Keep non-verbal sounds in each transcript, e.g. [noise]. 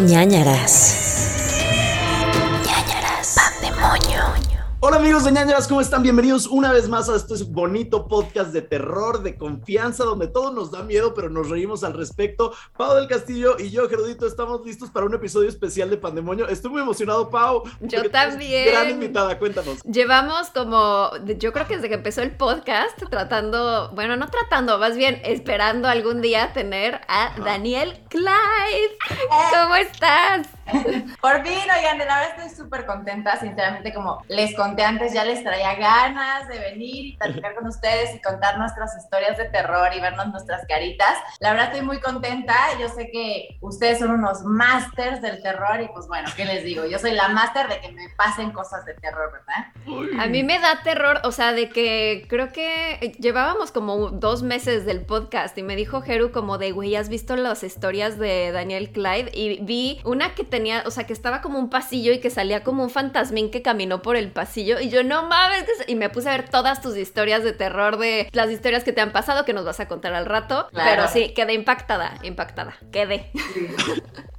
ñañaras. Hola amigos de ñañaras, ¿cómo están? Bienvenidos una vez más a este bonito podcast de terror, de confianza, donde todo nos da miedo, pero nos reímos al respecto. Pau del Castillo y yo, Gerudito, estamos listos para un episodio especial de Pandemonio. Estoy muy emocionado, Pau. Yo también. Gran invitada, cuéntanos. Llevamos como, yo creo que desde que empezó el podcast, tratando, bueno, no tratando, más bien esperando algún día tener a Daniel Clive. ¿Cómo estás? Por fin, oigan, de la verdad estoy súper contenta, sinceramente, como les conté antes, ya les traía ganas de venir y platicar con ustedes y contar nuestras historias de terror y vernos nuestras caritas. La verdad estoy muy contenta, yo sé que ustedes son unos masters del terror y pues bueno, ¿qué les digo? Yo soy la máster de que me pasen cosas de terror, ¿verdad? A mí me da terror, o sea, de que creo que llevábamos como dos meses del podcast y me dijo Jeru como de, güey, ¿has visto las historias de Daniel Clive? Y vi una que tenía, o sea, que estaba como un pasillo y que salía como un fantasmín que caminó por el pasillo y yo no mames, que se-". y me puse a ver todas tus historias de terror de las historias que te han pasado que nos vas a contar al rato, Claro. pero sí, quedé impactada, impactada, quedé.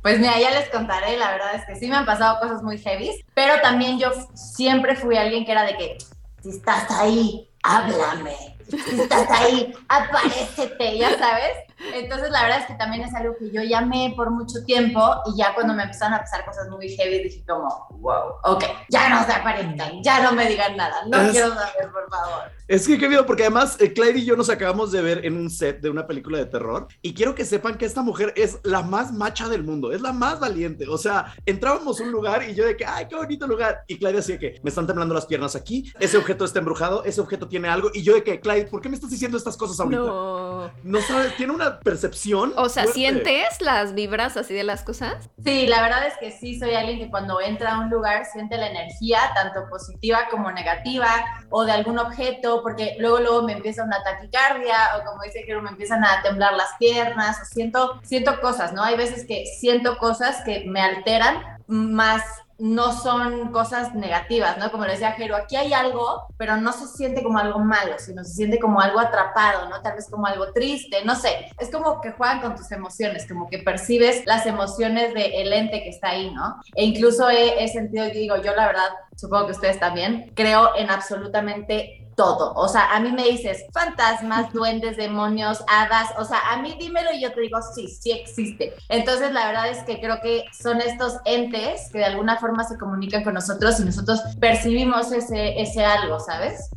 Pues mira, ya les contaré, la verdad es que sí me han pasado cosas muy heavy, pero también yo siempre fui alguien que era de que, si estás ahí, háblame, si estás ahí, aparécete, ya sabes. Entonces la verdad es que también es algo que yo llamé por mucho tiempo y ya cuando me empezaron a pasar cosas muy heavy dije como, wow, ok, ya no se aparezcan, ya no me digan nada, no Es- quiero saber, por favor. Es que qué miedo, porque además eh, Clyde y yo nos acabamos de ver en un set de una película de terror y quiero que sepan que esta mujer es la más macha del mundo, es la más valiente. O sea, entrábamos a un lugar y yo de que, ay, qué bonito lugar. Y Clyde decía que me están temblando las piernas aquí, ese objeto está embrujado, ese objeto tiene algo. Y yo de que, Clyde, ¿por qué me estás diciendo estas cosas ahorita? No, No. sabes, tiene una percepción. O sea, fuerte. ¿sientes las vibras así de las cosas? Sí, la verdad es que sí, soy alguien que cuando entra a un lugar siente la energía, tanto positiva como negativa, o de algún objeto, porque luego, luego me empieza una taquicardia, o como dice Jero, me empiezan a temblar las piernas, o siento, siento cosas, ¿no? Hay veces que siento cosas que me alteran, más no son cosas negativas, ¿no? Como le decía Jero, aquí hay algo, pero no se siente como algo malo, sino se siente como algo atrapado, ¿no? Tal vez como algo triste, no sé. Es como que juegan con tus emociones, como que percibes las emociones del ente que está ahí, ¿no? E incluso he, he sentido, digo, yo la verdad, supongo que ustedes también, creo en absolutamente todo. O sea, a mí me dices fantasmas, duendes, demonios, hadas. O sea, a mí dímelo y yo te digo, sí, sí existe. Entonces, la verdad es que creo que son estos entes que de alguna forma se comunican con nosotros y nosotros percibimos ese, ese algo, ¿sabes?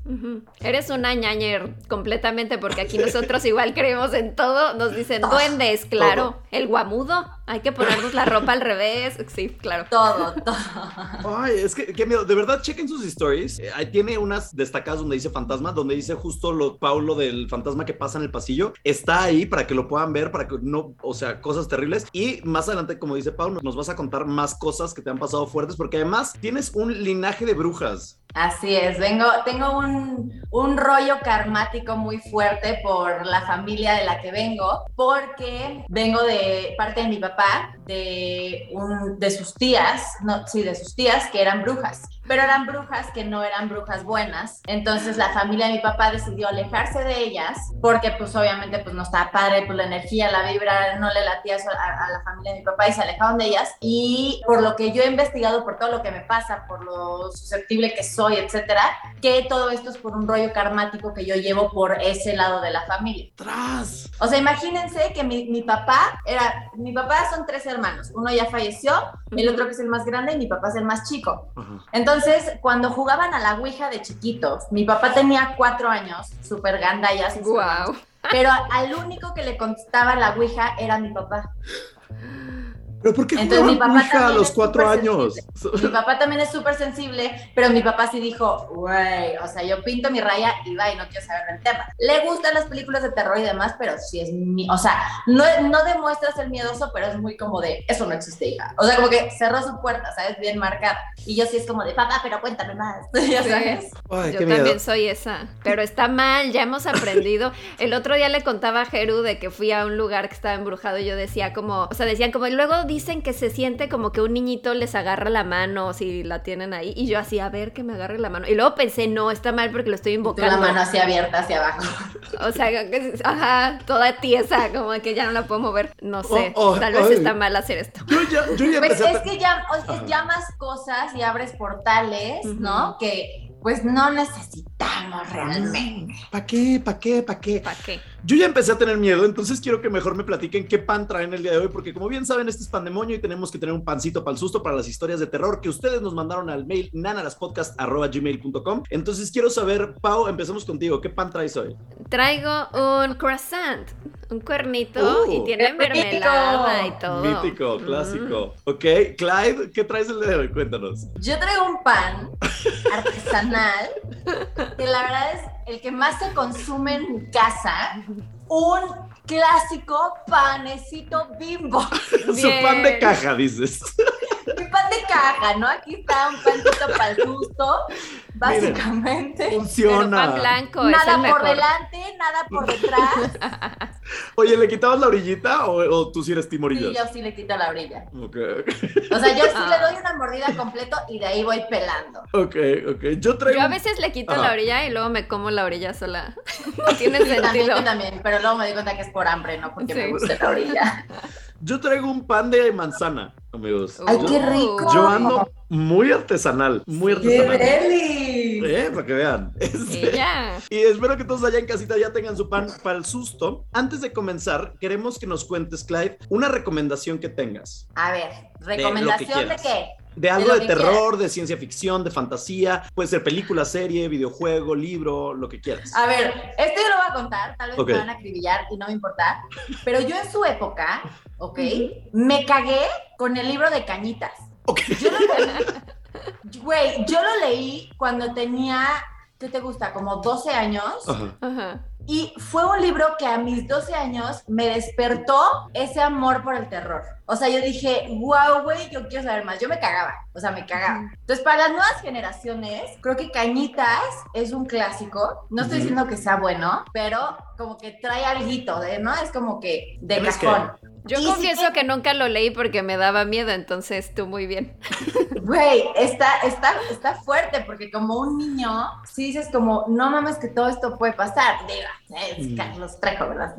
Eres una ñañer completamente porque aquí [laughs] nosotros igual creemos en todo. Nos dicen duendes, claro. El guamudo, hay que ponernos la ropa al revés. [laughs] Sí, claro. Todo, todo. Ay, es que qué miedo. De verdad, chequen sus stories. Eh, ahí tiene unas destacadas donde dice fantasma, donde dice justo lo Paulo del fantasma que pasa en el pasillo. Está ahí para que lo puedan ver, para que no, o sea, cosas terribles. Y más adelante, como dice Paulo, nos vas a contar más cosas que te han pasado fuertes, porque además tienes un linaje de brujas. Así es, vengo, tengo un, un rollo karmático muy fuerte por la familia de la que vengo, porque vengo de parte de mi papá, papá de, un, de sus tías, no, sí, de sus tías que eran brujas, pero eran brujas que no eran brujas buenas. Entonces la familia de mi papá decidió alejarse de ellas, porque pues obviamente pues no estaba padre, pues la energía, la vibra no le latía a, a la familia de mi papá y se alejaron de ellas. Y por lo que yo he investigado, por todo lo que me pasa, por lo susceptible que soy, etcétera, que todo esto es por un rollo karmático que yo llevo por ese lado de la familia. ¡Tras! O sea, imagínense que mi, mi papá era, mi papá son tres hermanos, uno ya falleció, el otro que es el más grande y mi papá es el más chico. Entonces, cuando jugaban a la Ouija de chiquitos, mi papá tenía cuatro años, súper gandallas, y sus hermanos, Wow. pero al único que le contestaba la Ouija era mi papá. [laughs] ¿Pero por qué Entonces, mi papá a los cuatro años? Mi papá también es súper sensible, pero mi papá sí dijo, güey, o sea, yo pinto mi raya y va y no quiero saber del tema. Le gustan las películas de terror y demás, pero sí es mi, o sea, no, no demuestras el miedoso, pero es muy como de, eso no existe, hija. O sea, como que cerró su puerta, ¿sabes? Bien marcada. Y yo sí es como de, papá, pero cuéntame más, [laughs] ya Sí. sabes. Ay, Yo miedo. también soy esa, pero está mal, ya hemos aprendido. El otro día le contaba a Jeru de que fui a un lugar que estaba embrujado y yo decía como, o sea, decían como, y luego dicen que se siente como que un niñito les agarra la mano si la tienen ahí. Y yo así, a ver que me agarre la mano. Y luego pensé, no, está mal porque lo estoy invocando. la mano así abierta hacia abajo. O sea, que- ajá, toda tiesa, como que ya no la puedo mover. No sé, Oh, oh, tal vez ay. está mal hacer esto. Yo ya, yo ya Pues a es que ya, llamas cosas y abres portales. ¿no? Que pues no necesitamos realmente. ¿Para qué? ¿Para qué? ¿Para qué? ¿Para qué? Yo ya empecé a tener miedo, entonces quiero que mejor me platiquen qué pan traen el día de hoy, porque como bien saben, este es pandemonio y tenemos que tener un pancito para el susto para las historias de terror que ustedes nos mandaron al mail nanaraspodcast.gmail.com. Entonces quiero saber, Pau, empezemos contigo. ¿Qué pan traes hoy? Traigo un croissant, un cuernito Oh. y tiene ¡Qué rico! mermelada y todo. Mítico, Mm. clásico. Ok, Clyde, ¿qué traes el día de hoy? Cuéntanos. Yo traigo un pan artesanal que la verdad es el que más se consume en mi casa. Un clásico panecito bimbo. [laughs] Su pan de caja, dices. Mi pan de caja, ¿no? Aquí está un pancito para el susto, básicamente. [laughs] Funciona. pan blanco es Nada por mejor. delante, nada por detrás. [laughs] Oye, ¿le quitabas la orillita o, o tú sí eres Sí, timorillas? yo sí le quito la orilla. Ok, O sea, yo sí Ah. le doy una mordida completo y de ahí voy pelando. ok, ok. Yo traigo. Yo a veces le quito Ajá. la orilla y luego me como la orilla sola. [laughs] no tiene También, sentido. yo también, pero luego me di cuenta que es por hambre, no porque Sí. me guste la orilla. Yo traigo un pan de manzana, amigos. ¡Ay, yo, qué rico! yo ando muy artesanal, muy ¡Qué artesanal. deli! Eh, para que vean. Este, Y ya. [laughs] Y espero que todos allá en casita ya tengan su pan para el susto. Antes de comenzar, queremos que nos cuentes, Clyde, una recomendación que tengas. A ver, ¿recomendación de, qué? De algo de, terror, de ciencia ficción, de fantasía, puede ser película, serie, videojuego, libro, lo que quieras. A ver, esto yo lo voy a contar, tal vez Ok. me van a acribillar y no me importa, pero yo en su época, ¿ok? Me cagué con el libro de Cañitas. Ok. Yo lo leí, güey, yo lo leí cuando tenía, ¿qué te gusta? Como 12 años. Y fue un libro que a mis 12 años me despertó ese amor por el terror. O sea, yo dije, wow, güey, yo quiero saber más. Yo me cagaba, o sea, me cagaba. Entonces, para las nuevas generaciones, creo que Cañitas es un clásico. No estoy diciendo que sea bueno, pero como que trae alguito, de, ¿no? Es como que de ¿Tienes cajón. Yo Y confieso sí- que nunca lo leí porque me daba miedo, entonces tú muy bien. [laughs] Güey, está, está, está fuerte porque como un niño, sí dices como, no mames que todo esto puede pasar. Diga, es Mm. Carlos Trejo, ¿verdad?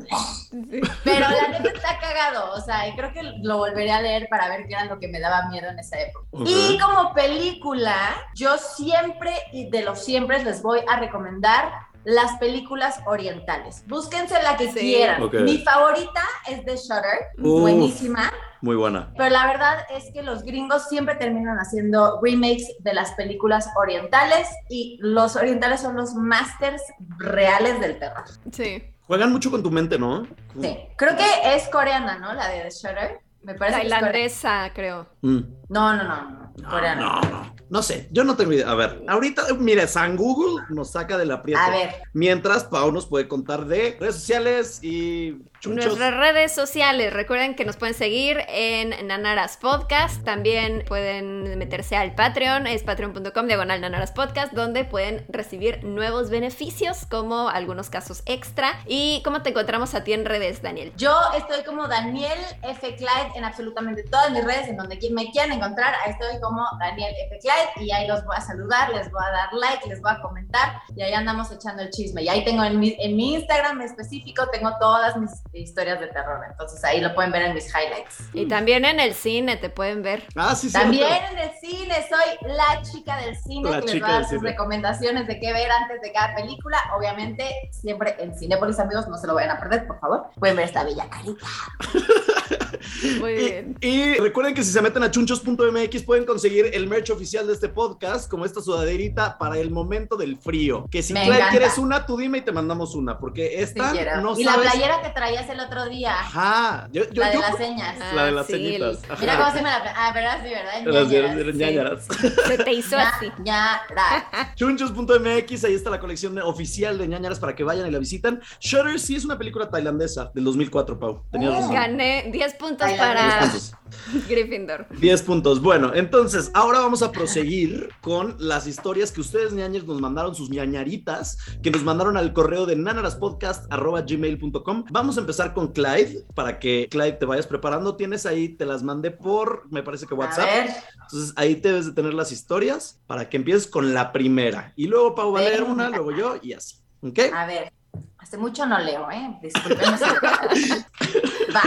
Pero la neta está cagado, o sea, y creo que lo volveré a leer para ver qué era lo que me daba miedo en esa época. Y como película, yo siempre y de los siempre les voy a recomendar las películas orientales. Búsquense la que Sí. quieran. Mi favorita es The Shutter, Uf. buenísima. Muy buena. Pero la verdad es que los gringos siempre terminan haciendo remakes de las películas orientales y los orientales son los masters reales del terror. Sí. Juegan mucho con tu mente, ¿no? Sí. Creo que es coreana, ¿no? La de The Shutter. Me parece que es coreana. Tailandesa, creo. Mm. No, no. No, Coreana. no, no. No sé, yo no tengo idea. A ver, ahorita, mire, San Google nos saca del aprieto. A ver, Mientras, Pau nos puede contar de redes sociales y chunchos. Nuestras redes sociales, recuerden que nos pueden seguir en Nanaras Podcast, también pueden meterse al Patreon, es patreon.com diagonal Nanaras Podcast, donde pueden recibir nuevos beneficios como algunos casos extra. ¿Y cómo te encontramos a ti en redes, Daniel? yo estoy como Daniel F. Clyde en absolutamente todas mis redes, en donde me quieran encontrar, ahí estoy como Daniel F. Clyde y ahí los voy a saludar, les voy a dar like, les voy a comentar y ahí andamos echando el chisme. Y ahí tengo en mi, en mi Instagram específico, tengo todas mis historias de terror, entonces ahí lo pueden ver en mis highlights. Y también en el cine te pueden ver. Ah, sí, sí. También en el cine, soy la chica del cine La que les va a dar sus cine. recomendaciones de qué ver antes de cada película. Obviamente, siempre en Cinépolis, amigos, no se lo vayan a perder, por favor. Pueden ver esta bella carita. [laughs] [laughs] Muy bien. Y, y recuerden que si se meten a chunchos.mx pueden conseguir el merch oficial de este podcast, como esta sudaderita para el momento del frío. Que si Claire quieres una, tú dime y te mandamos una, porque esta quiero. no y sabes. la playera que traías el otro día, Ajá. Yo, yo, la de yo- las señas. Ah, la de las sí, el- Ajá. Mira cómo se me la... Ah, ¿verdad? Sí, ¿verdad? Ñañaras. sí. ñañaras. [laughs] Se te hizo así. Ya. [laughs] Chunchos.mx, ahí está la colección oficial de ñañaras para que vayan y la visiten. Shutter sí es una película tailandesa del 2004, Pau. Tenías razón. Gané 10 puntos para, puntos. [laughs] Gryffindor. 10 puntos. Bueno, entonces ahora vamos a proseguir con las historias que ustedes, ñañers, nos mandaron, sus ñañaritas, que nos mandaron al correo de nanaraspodcast.gmail.com. Vamos a empezar con Clyde, para que Clyde te vayas preparando. Tienes ahí, te las mandé por, me parece que WhatsApp. A ver, Entonces ahí debes de tener las historias para que empieces con la primera. Y luego Pau va a leer una, luego yo y así. ¿Ok? a ver. Hace mucho no leo, ¿eh? Disculpen. [laughs] va,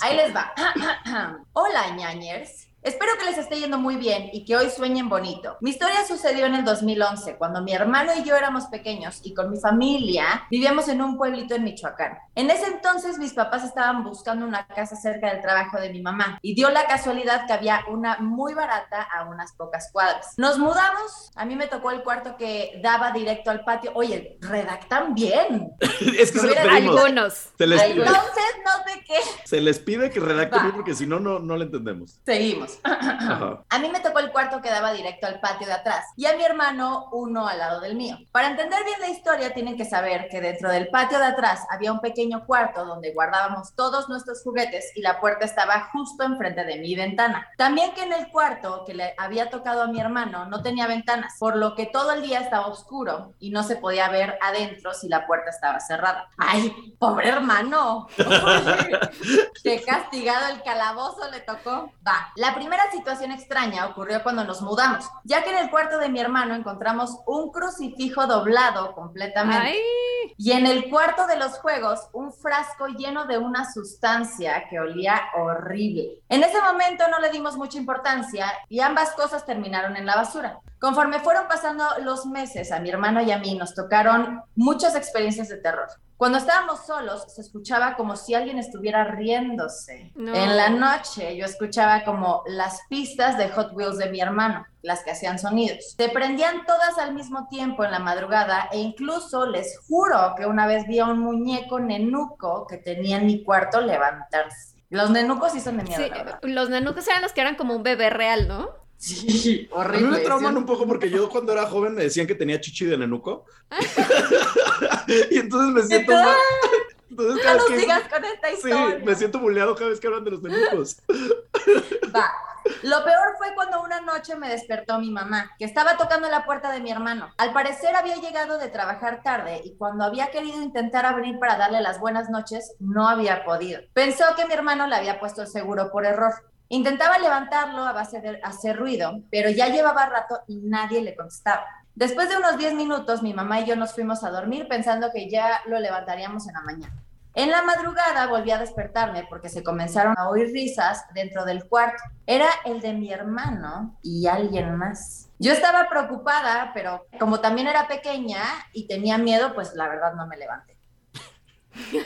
ahí les va. [clears throat] Hola, ñañers. Espero que les esté yendo muy bien y que hoy sueñen bonito. Mi historia sucedió en el 2011, cuando mi hermano y yo éramos pequeños y con mi familia vivíamos en un pueblito en Michoacán. En ese entonces mis papás estaban buscando una casa cerca del trabajo de mi mamá y dio la casualidad que había una muy barata a unas pocas cuadras. Nos mudamos, a mí me tocó el cuarto que daba directo al patio. Oye, redactan bien. [laughs] es que se les pedimos. Algunos. Se les, Entonces no sé qué. se les pide que redacten bien porque si no, no, no le entendemos. Seguimos. Ajá. A mí me tocó el cuarto que daba directo al patio de atrás y a mi hermano uno al lado del mío. Para entender bien la historia tienen que saber que dentro del patio de atrás había un pequeño cuarto donde guardábamos todos nuestros juguetes y la puerta estaba justo enfrente de mi ventana. También que en el cuarto que le había tocado a mi hermano no tenía ventanas, por lo que todo el día estaba oscuro y no se podía ver adentro si la puerta estaba cerrada. ¡Ay, pobre hermano! [laughs] ¡Qué castigado el calabozo le tocó! Va, la primera situación extraña ocurrió cuando nos mudamos, ya que en el cuarto de mi hermano encontramos un crucifijo doblado completamente. Ay, Y en el cuarto de los juegos, un frasco lleno de una sustancia que olía horrible. En ese momento no le dimos mucha importancia y ambas cosas terminaron en la basura. Conforme fueron pasando los meses, a mi hermano y a mí nos tocaron muchas experiencias de terror. Cuando estábamos solos, se escuchaba como si alguien estuviera riéndose. No. En la noche, yo escuchaba como las pistas de Hot Wheels de mi hermano, las que hacían sonidos. Se prendían todas al mismo tiempo en la madrugada e incluso les juro que una vez vi a un muñeco nenuco que tenía en mi cuarto levantarse. Los nenucos sí son de miedo, sí, la los nenucos eran los que eran como un bebé real, ¿no? Sí, [laughs] A mí horrible. me trauman un poco porque yo cuando era joven me decían que tenía chichi de nenuco. [laughs] y entonces me siento mal. Entonces No vez nos que- digas con esta Sí, historia. me siento bulleado cada vez que hablan de los nenucos. [laughs] Va. Lo peor fue cuando una noche me despertó mi mamá, que estaba tocando la puerta de mi hermano. Al parecer había llegado de trabajar tarde y cuando había querido intentar abrir para darle las buenas noches, no había podido. Pensó que mi hermano le había puesto el seguro por error. Intentaba levantarlo a base de hacer ruido, pero ya llevaba rato y nadie le contestaba. Después de unos 10 minutos, mi mamá y yo nos fuimos a dormir pensando que ya lo levantaríamos en la mañana. En la madrugada volví a despertarme porque se comenzaron a oír risas dentro del cuarto. Era el de mi hermano y alguien más. Yo estaba preocupada, pero como también era pequeña y tenía miedo, pues la verdad no me levanté.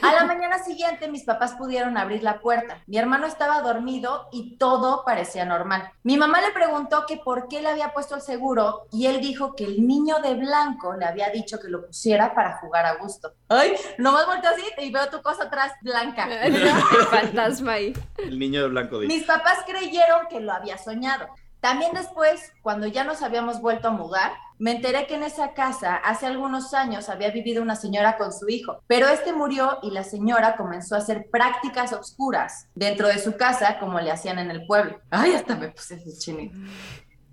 A la mañana siguiente mis papás pudieron abrir la puerta. Mi hermano estaba dormido y todo parecía normal. Mi mamá le preguntó que por qué le había puesto el seguro y él dijo que el niño de blanco le había dicho que lo pusiera para jugar a gusto. Ay, nomás volteo así y veo tu cosa atrás blanca. El [laughs] fantasma ahí. El niño de blanco dice. Mis papás creyeron que lo había soñado. También después, cuando ya nos habíamos vuelto a mudar, me enteré que en esa casa hace algunos años había vivido una señora con su hijo, pero este murió y la señora comenzó a hacer prácticas oscuras dentro de su casa como le hacían en el pueblo. Ay, hasta me puse chinito.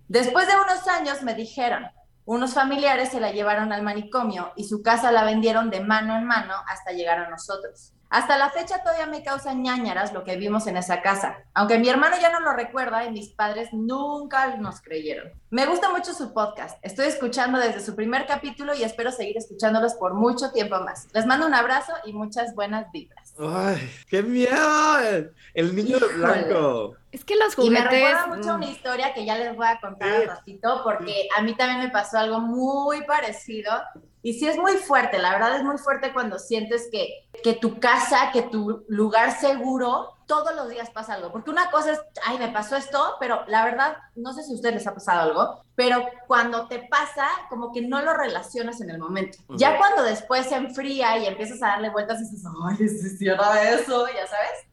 Después de unos años me dijeron, unos familiares se la llevaron al manicomio y su casa la vendieron de mano en mano hasta llegar a nosotros. Hasta la fecha todavía me causa ñañaras lo que vimos en esa casa, aunque mi hermano ya no lo recuerda y mis padres nunca nos creyeron. Me gusta mucho su podcast, estoy escuchando desde su primer capítulo y espero seguir escuchándolos por mucho tiempo más. Les mando un abrazo y muchas buenas vibras. ¡Ay, qué miedo! El niño de blanco. Es que los Y me juguetes. recuerda mucho mm, una historia que ya les voy a contar al ratito, porque a mí también me pasó algo muy parecido. Y sí es muy fuerte, la verdad es muy fuerte cuando sientes que, que tu casa, que tu lugar seguro, todos los días pasa algo. Porque una cosa es, ay, me pasó esto, pero la verdad, no sé si a ustedes les ha pasado algo, pero cuando te pasa, como que no lo relacionas en el momento. Ujú. Ya cuando después se enfría y empiezas a darle vueltas y dices, ay, sí era eso, ya sabes.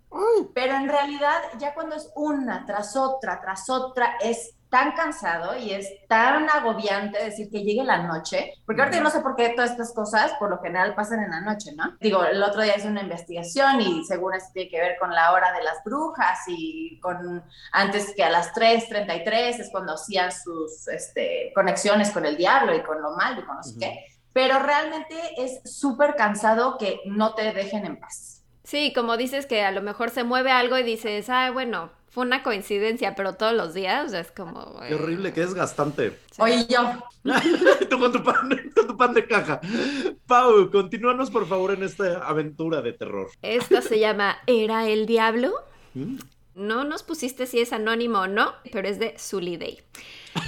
Pero en realidad, ya cuando es una tras otra, tras otra, es tan cansado y es tan agobiante decir que llegue la noche, porque ahorita yo no sé por qué todas estas cosas por lo general pasan en la noche, ¿no? Digo, el otro día hice una investigación y según esto tiene que ver con la hora de las brujas y con antes que a las 3.33 es cuando hacían sus este, conexiones con el diablo y con lo malo y con no sé qué, pero realmente es súper cansado que no te dejen en paz. Sí, como dices que a lo mejor se mueve algo y dices, ah, bueno, fue una coincidencia, pero todos los días es como... Qué horrible, qué desgastante. Sí. Oye, yo, [laughs] Tú con tu, pan, [laughs] con tu pan de caja. Pau, continúanos por favor en esta aventura de terror. Esto se [laughs] llama ¿Era el diablo? Mm. No nos pusiste si es anónimo o no, pero es de Zully Day.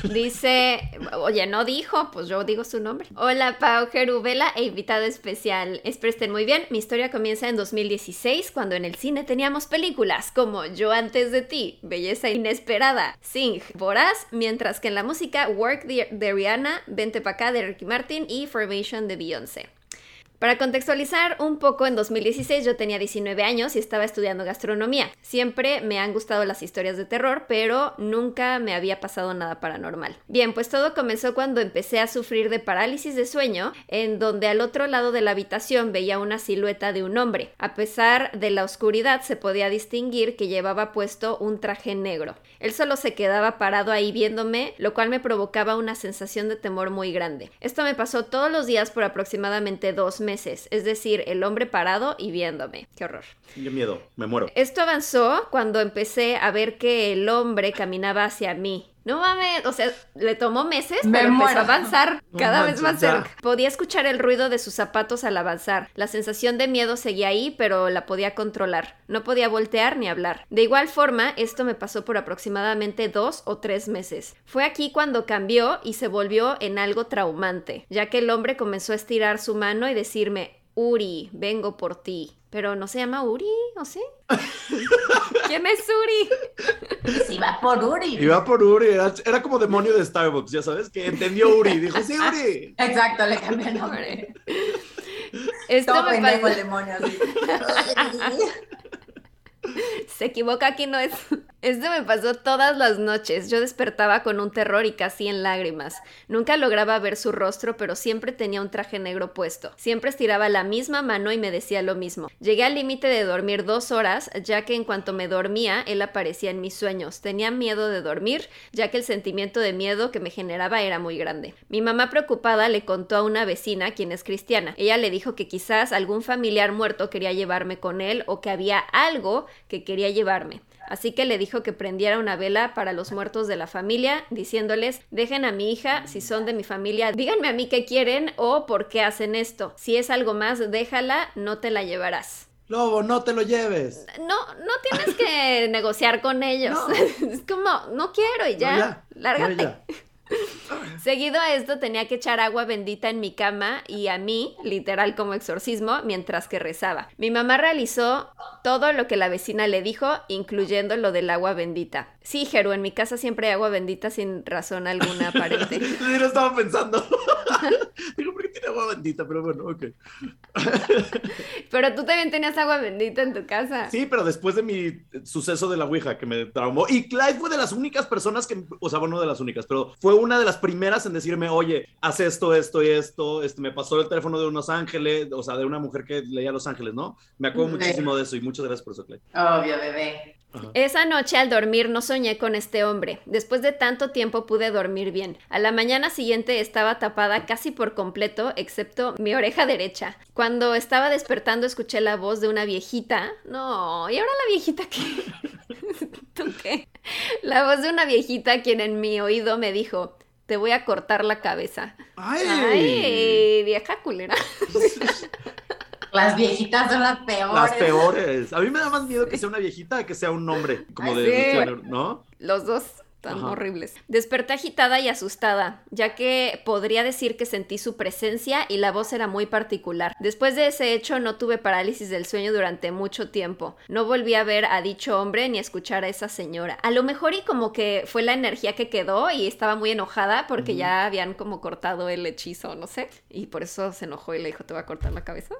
Dice, oye, no dijo, pues yo digo su nombre. Hola, Pau Gerubela e invitado especial. Espero muy bien. Mi historia comienza en 2016, cuando en el cine teníamos películas como Yo antes de ti, Belleza Inesperada, Sing, Voraz, mientras que en la música Work de, de Rihanna, Vente pa' acá de Ricky Martin y Formation de Beyoncé. Para contextualizar un poco, en 2016 yo tenía 19 años y estaba estudiando gastronomía. Siempre me han gustado las historias de terror, pero nunca me había pasado nada paranormal. Bien, pues todo comenzó cuando empecé a sufrir de parálisis de sueño, en donde al otro lado de la habitación veía una silueta de un hombre. A pesar de la oscuridad se podía distinguir que llevaba puesto un traje negro. Él solo se quedaba parado ahí viéndome, lo cual me provocaba una sensación de temor muy grande. Esto me pasó todos los días por aproximadamente dos meses es decir, el hombre parado y viéndome. Qué horror. Qué miedo, me muero. Esto avanzó cuando empecé a ver que el hombre caminaba hacia mí. No mames, o sea, le tomó meses, Me pero empezó a avanzar [laughs] No cada vez manches, más ya. cerca. Podía escuchar el ruido de sus zapatos al avanzar. La sensación de miedo seguía ahí, pero la podía controlar. No podía voltear ni hablar. De igual forma, esto me pasó por aproximadamente dos o tres meses. Fue aquí cuando cambió y se volvió en algo traumante, ya que el hombre comenzó a estirar su mano y decirme, Uri, vengo por ti. Pero no se llama Uri, ¿o sí? [laughs] ¿Quién es Uri? si va por Uri. Iba por Uri, era, era como demonio de Starbucks, ya sabes, que entendió Uri. Dijo, sí, Uri. [laughs] Exacto, le cambié el nombre. Esto Todo me el demonio. así. [laughs] Se equivoca, aquí no es. Esto me pasó todas las noches. Yo despertaba con un terror y casi en lágrimas. Nunca lograba ver su rostro, pero siempre tenía un traje negro puesto. Siempre estiraba la misma mano y me decía lo mismo. Llegué al límite de dormir dos horas, ya que en cuanto me dormía, él aparecía en mis sueños. Tenía miedo de dormir, ya que el sentimiento de miedo que me generaba era muy grande. Mi mamá preocupada le contó a una vecina, quien es cristiana. Ella le dijo que quizás algún familiar muerto quería llevarme con él o que había algo que quería llevarme. Así que le dijo que prendiera una vela para los muertos de la familia, diciéndoles, dejen a mi hija, si son de mi familia, díganme a mí qué quieren o por qué hacen esto. Si es algo más, déjala, no te la llevarás. Lobo, no te lo lleves. No, no tienes que [laughs] negociar con ellos. No. [laughs] Es como, no quiero y ya, No, ya, lárgate. no, ya. [laughs] Seguido a esto tenía que echar agua bendita en mi cama y a mí, literal como exorcismo, mientras que rezaba. Mi mamá realizó todo lo que la vecina le dijo, incluyendo lo del agua bendita. Sí, Jeru, en mi casa siempre hay agua bendita sin razón alguna aparente. [laughs] Sí, lo estaba pensando. [laughs] Digo, ¿por qué tiene agua bendita? Pero bueno, ok. Pero tú también tenías agua bendita en tu casa. Sí, pero después de mi suceso de la Ouija que me traumó, y Clyde fue de las únicas personas que, o sea, bueno, no de las únicas, pero fue una de las primeras en decirme, oye, haz esto, esto y esto, este, me pasó el teléfono de unos ángeles, o sea, de una mujer que leía Los Ángeles, ¿no? Me acuerdo muchísimo de eso y muchas gracias por eso, Clyde. Obvio, bebé. Esa noche al dormir no soñé con este hombre. Después de tanto tiempo pude dormir bien. A la mañana siguiente estaba tapada casi por completo, excepto mi oreja derecha. Cuando estaba despertando escuché la voz de una viejita. No, ¿y ahora la viejita qué? [laughs] ¿Tú qué? La voz de una viejita quien en mi oído me dijo, te voy a cortar la cabeza. ¡Ay! Ay, vieja culera. [laughs] Las viejitas son las peores. Las peores. A mí me da más miedo que sea una viejita que sea un hombre, como Ay, de, sí. ¿no? Los dos tan Ajá. horribles. Desperté agitada y asustada, ya que podría decir que sentí su presencia y la voz era muy particular. Después de ese hecho no tuve parálisis del sueño durante mucho tiempo. No volví a ver a dicho hombre ni a escuchar a esa señora. A lo mejor y como que fue la energía que quedó y estaba muy enojada porque ya habían como cortado el hechizo, no sé. Y por eso se enojó y le dijo, te voy a cortar la cabeza.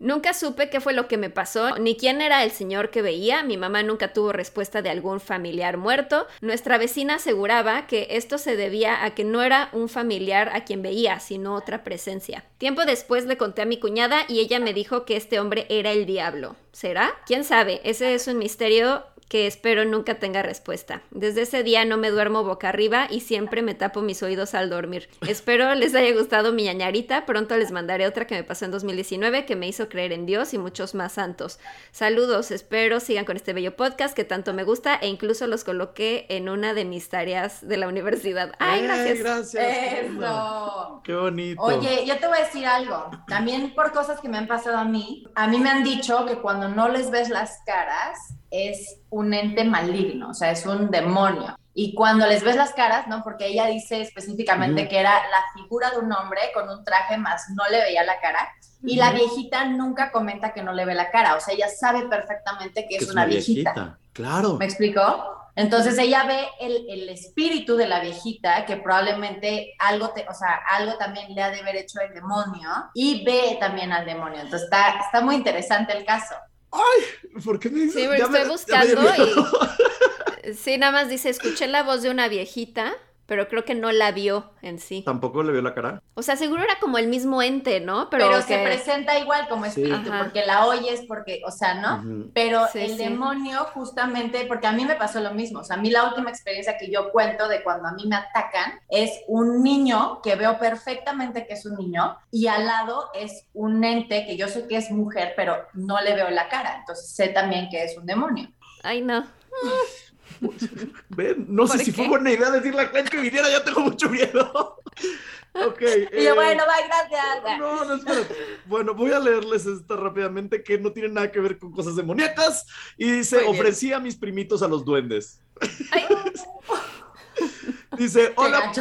Nunca supe qué fue lo que me pasó, ni quién era el señor que veía. Mi mamá nunca tuvo respuesta de algún familiar muerto. Nuestra vecina aseguraba que esto se debía a que no era un familiar a quien veía, sino otra presencia. Tiempo después le conté a mi cuñada y ella me dijo que este hombre era el diablo. ¿Será? ¿Quién sabe? Ese es un misterio que espero nunca tenga respuesta. Desde ese día no me duermo boca arriba y siempre me tapo mis oídos al dormir. Espero les haya gustado mi ñañarita. Pronto les mandaré otra que me pasó en 2019 que me hizo creer en Dios y muchos más santos. Saludos, espero sigan con este bello podcast que tanto me gusta e incluso los coloqué en una de mis tareas de la universidad. Ay, gracias. gracias. Eso. Qué bonito. Oye, yo te voy a decir algo. También por cosas que me han pasado a mí, a mí me han dicho que cuando no les ves las caras es un ente maligno, o sea, es un demonio. Y cuando les ves las caras, ¿no? Porque ella dice específicamente que era la figura de un hombre con un traje más no le veía la cara. Y la viejita nunca comenta que no le ve la cara, o sea, ella sabe perfectamente que Que es, una, viejita. Claro. ¿Me explicó? Entonces ella ve el, el espíritu de la viejita que probablemente algo, te, o sea, algo también le ha de haber hecho el demonio y ve también al demonio. Entonces está, está muy interesante el caso. ¿Por qué me dices? Sí, pero Ya me- estoy me buscando y... [laughs] Sí, nada más dice, escuché la voz de una viejita, pero creo que no la vio en sí. ¿Tampoco le vio la cara? O sea, seguro era como el mismo ente, ¿no? Pero, Pero, que... se presenta igual como Sí. espíritu, Ajá. porque la oyes, porque, o sea, ¿no? Ujú. Pero Sí, el sí. demonio justamente, porque a mí me pasó lo mismo, o sea, a mí la última experiencia que yo cuento de cuando a mí me atacan es un niño que veo perfectamente que es un niño y al lado es un ente que yo sé que es mujer, pero no le veo la cara, entonces sé también que es un demonio. Ay, no. [laughs] Ven, no sé ¿Por si fue buena idea decirle a Clyde que viniera, ya tengo mucho miedo. [laughs] ok. Y yo, eh, bueno, bye, gracias. No, no, espérate. Bueno, voy a leerles esta rápidamente que no tiene nada que ver con cosas demoníacas. Y dice, ofrecí a mis primitos a los duendes. Ay, [laughs] Dice, hola,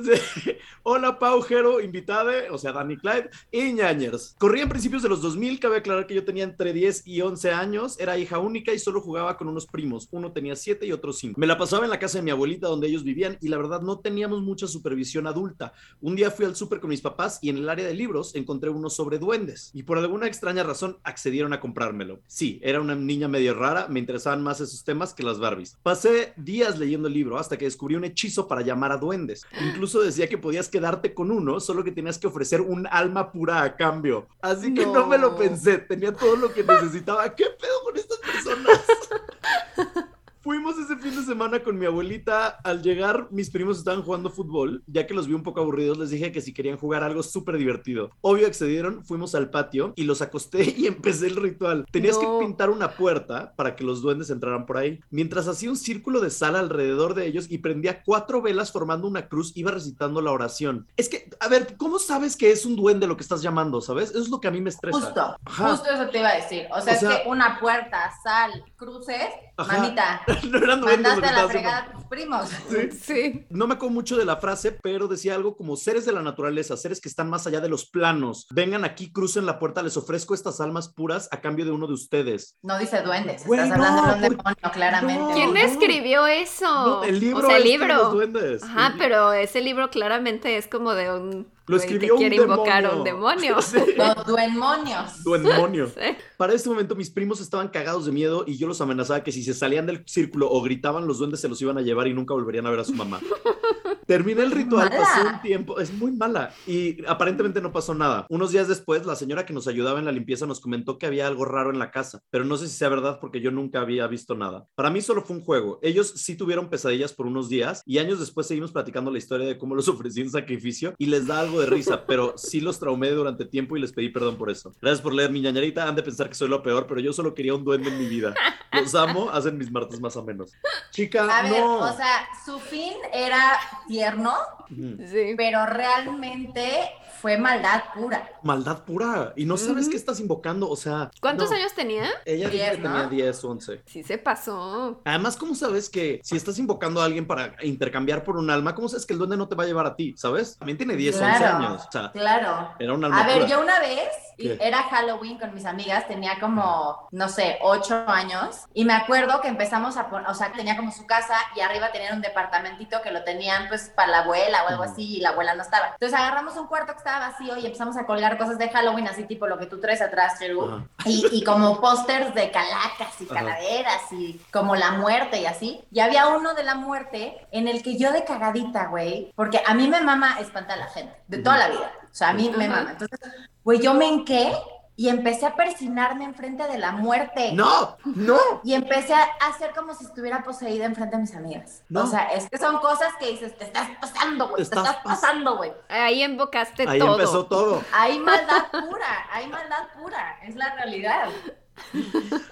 Dice, [laughs] Hola Pau, Jero, invitade, o sea, Danny Clyde y ñañers. Corría en principios de los 2000, cabe aclarar que yo tenía entre 10 y 11 años, era hija única y solo jugaba con unos primos. Uno tenía 7 y otro 5. Me la pasaba en la casa de mi abuelita donde ellos vivían y la verdad no teníamos mucha supervisión adulta. Un día fui al súper con mis papás y en el área de libros encontré uno sobre duendes y por alguna extraña razón accedieron a comprármelo. Sí, era una niña medio rara, me interesaban más esos temas que las Barbies. Pasé días leyendo el libro hasta que descubrí un hechizo para llamar a duendes. Incluso decía que podías quedarte con uno, solo que tenías que ofrecer un alma pura a cambio. Así que no, No. me lo pensé, tenía todo lo que necesitaba. ¿Qué pedo con estas personas? [laughs] Fuimos ese fin de semana con mi abuelita. Al llegar, mis primos estaban jugando fútbol. Ya que los vi un poco aburridos, les dije que si querían jugar algo súper divertido. Obvio accedieron, fuimos al patio y los acosté [laughs] y empecé el ritual. Tenías No. que pintar una puerta para que los duendes entraran por ahí. Mientras hacía un círculo de sal alrededor de ellos y prendía cuatro velas formando una cruz, iba recitando la oración. Es que, a ver, ¿cómo sabes que es un duende lo que estás llamando, sabes? Eso es lo que a mí me estresa. Justo, Ajá. justo eso te iba a decir. O sea, O sea- es que una puerta, sal, cruces, Ajá. mamita, [laughs] no eran duendes mandaste que a la haciendo. fregada a tus primos. Sí. sí. No me acuerdo mucho de la frase, pero decía algo como seres de la naturaleza, seres que están más allá de los planos. Vengan aquí, crucen la puerta, les ofrezco estas almas puras a cambio de uno de ustedes. No dice duendes, Güey, estás hablando de un por- demonio, claramente. no. ¿Quién escribió eso? No, el libro o sea, el este de libro. los duendes. Ajá, El- pero ese libro claramente es como de un Lo escribió un quiere invocar a un demonio. demonio. [laughs] Sí. Los. [laughs] Sí. Para este momento mis primos estaban cagados de miedo y yo los amenazaba que si se salían del círculo o gritaban los duendes se los iban a llevar y nunca volverían a ver a su mamá. [laughs] Terminé el ritual, Mala. pasó un tiempo, es muy mala y aparentemente no pasó nada. Unos días después la señora que nos ayudaba en la limpieza nos comentó que había algo raro en la casa, pero no sé si sea verdad porque yo nunca había visto nada. Para mí solo fue un juego. Ellos sí tuvieron pesadillas por unos días y años después seguimos platicando la historia de cómo los ofrecí en sacrificio y les da algo de risa, pero sí los traumé durante tiempo y les pedí perdón por eso. Gracias por leer mi ñañarita, han de pensar que soy lo peor, pero yo solo quería un duende en mi vida. Los amo, hacen mis martes más o menos. Chica, A ver, no. o sea, su fin era tierno. Sí. pero realmente fue maldad pura. Maldad pura. Y no sabes qué estás invocando, o sea. ¿Cuántos no. años tenía? Ella dijo que tenía 10, 11. Sí se pasó. Además, ¿cómo sabes que si estás invocando a alguien para intercambiar por un alma, cómo sabes que el duende no te va a llevar a ti, sabes? También tiene 10, 11 Claro. años. O sea, Claro. era un alma A ver, pura. yo una vez, era Halloween con mis amigas, tenía como, no sé, ocho años, y me acuerdo que empezamos a poner, o sea, tenía como su casa y arriba tenían un departamentito que lo tenían pues para la abuela o algo así, y la abuela no estaba. Entonces agarramos un cuarto que estaba vacío y empezamos a colgar cosas de Halloween, así tipo lo que tú traes atrás, Cheru. Ajá. Y, y como pósters de calacas y Ajá. calaveras y como la muerte y así. Y había uno de la muerte en el que yo de cagadita, güey, porque a mí me mama espantar a la gente, de toda la vida. O sea, a mí me Ajá. mama. Entonces, güey, yo me enqué y empecé a persinarme enfrente de la muerte. No, no. Y empecé a hacer como si estuviera poseída enfrente de mis amigas. No. O sea, es que son cosas que dices, te estás pasando, güey, te Estás estás pas- pasando, güey. Ahí invocaste Ahí todo. empezó todo. Hay maldad pura, hay maldad pura, es la realidad.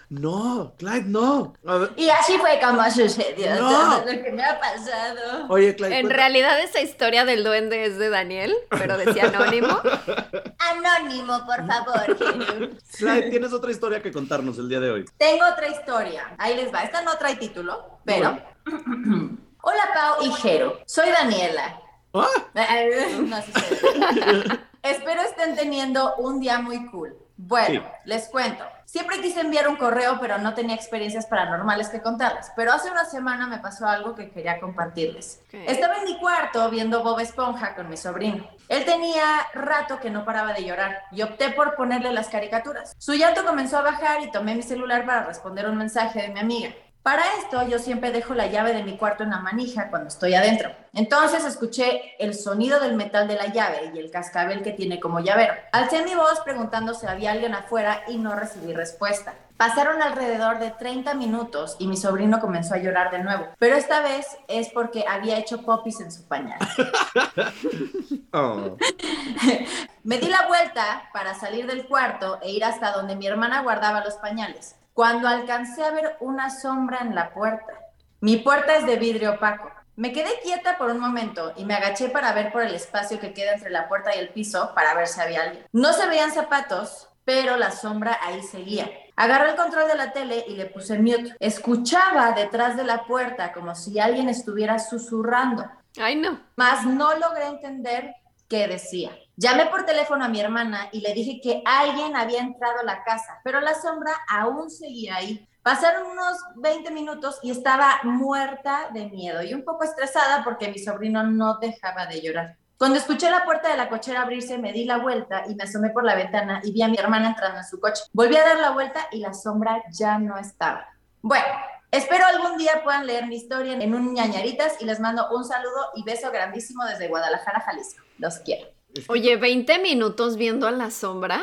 No, Clyde, no. A ver, Y así fue como sucedió No. todo lo que me ha pasado. Oye, Clyde. En cuenta- realidad esa historia del duende es de Daniel, pero decía anónimo. [laughs] Anónimo, por favor. [laughs] Clyde, tienes otra historia que contarnos el día de hoy. Tengo otra historia. Ahí les va. Esta no trae título, pero. [clears throat] Hola, Pau y Jero. Soy Daniela. Ah, [laughs] No, sí sé. Espero estén teniendo un día muy cool. Bueno, Sí. les cuento. Siempre quise enviar un correo, pero no tenía experiencias paranormales que contarles. Pero hace una semana me pasó algo que quería compartirles. Estaba en mi cuarto viendo Bob Esponja con mi sobrino. Él tenía rato que no paraba de llorar y opté por ponerle las caricaturas. Su llanto comenzó a bajar y tomé mi celular para responder un mensaje de mi amiga. Para esto yo siempre dejo la llave de mi cuarto en la manija cuando estoy adentro. Entonces escuché el sonido del metal de la llave y el cascabel que tiene como llavero. Alcé mi voz preguntando si había alguien afuera y no recibí respuesta. Pasaron alrededor de 30 minutos y mi sobrino comenzó a llorar de nuevo, pero esta vez es porque había hecho popis en su pañal. [laughs] oh. [laughs] Me di la vuelta para salir del cuarto e ir hasta donde mi hermana guardaba los pañales, cuando alcancé a ver una sombra en la puerta. Mi puerta es de vidrio opaco. Me quedé quieta por un momento y me agaché para ver por el espacio que queda entre la puerta y el piso para ver si había alguien. No se veían zapatos, pero la sombra ahí seguía. Agarré el control de la tele y le puse mute. Escuchaba detrás de la puerta como si alguien estuviera susurrando Ay, no. mas no logré entender qué decía. Llamé por teléfono a mi hermana y le dije que alguien había entrado a la casa, pero la sombra aún seguía ahí. Pasaron unos 20 minutos y estaba muerta de miedo y un poco estresada porque mi sobrino no dejaba de llorar. Cuando escuché la puerta de la cochera abrirse, me di la vuelta y me asomé por la ventana y vi a mi hermana entrando en su coche. Volví a dar la vuelta y la sombra ya no estaba. Bueno, espero algún día puedan leer mi historia en un ñañaritas y les mando un saludo y beso grandísimo desde Guadalajara, Jalisco. Los quiero. Oye, 20 minutos viendo a la sombra.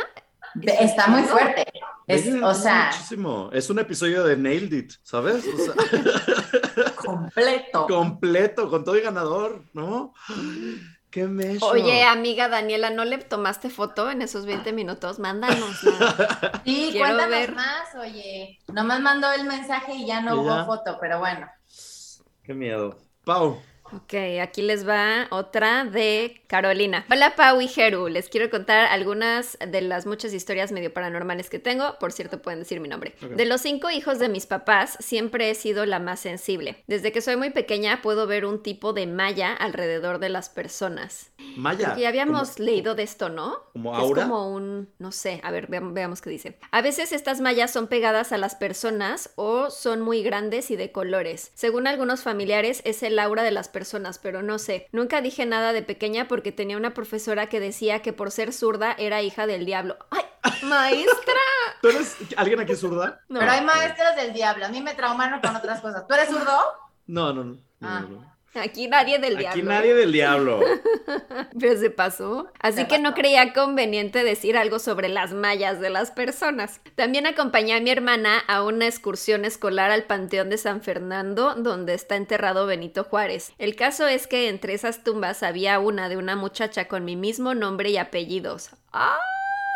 Está muy fuerte. Es, o sea, Muchísimo. Es un episodio de Nailed It, ¿sabes? O sea, [laughs] completo. completo, con todo y ganador, ¿no? ¡Qué mecho! Oye, amiga Daniela, ¿no le tomaste foto en esos 20 minutos? Mándanosla. [laughs] Sí, Quiero cuéntanos ver. más, oye. Nomás mandó el mensaje y ya no Y hubo ya. foto, pero bueno. ¡Qué miedo! Pau, Ok, aquí les va otra de Carolina. Hola Pau y Jeru, les quiero contar algunas de las muchas historias medio paranormales que tengo. Por cierto, pueden decir mi nombre. De los cinco hijos de mis papás, siempre he sido la más sensible. Desde que soy muy pequeña puedo ver un tipo de malla alrededor de las personas. Maya. Porque ya habíamos leído de esto, ¿no? ¿Como aura? Es como un, no sé, a ver, veam- veamos qué dice. A veces estas mallas son pegadas a las personas o son muy grandes y de colores. Según algunos familiares es el aura de las personas, pero no sé. Nunca dije nada de pequeña porque tenía una profesora que decía que por ser zurda era hija del diablo. ¡Ay, maestra! [laughs] ¿Tú eres alguien aquí zurda? No. Pero hay maestras del diablo. A mí me traumaron con otras cosas. ¿Tú eres zurdo? No, no, no. no, Ah. no, no. Aquí nadie del Aquí diablo. nadie del diablo. [laughs] Pero se pasó. Así Se que no creía conveniente decir algo sobre las mallas de las personas. También acompañé a mi hermana a una excursión escolar al Panteón de San Fernando, donde está enterrado Benito Juárez. El caso es que entre esas tumbas había una de una muchacha con mi mismo nombre y apellidos. ¡Ah!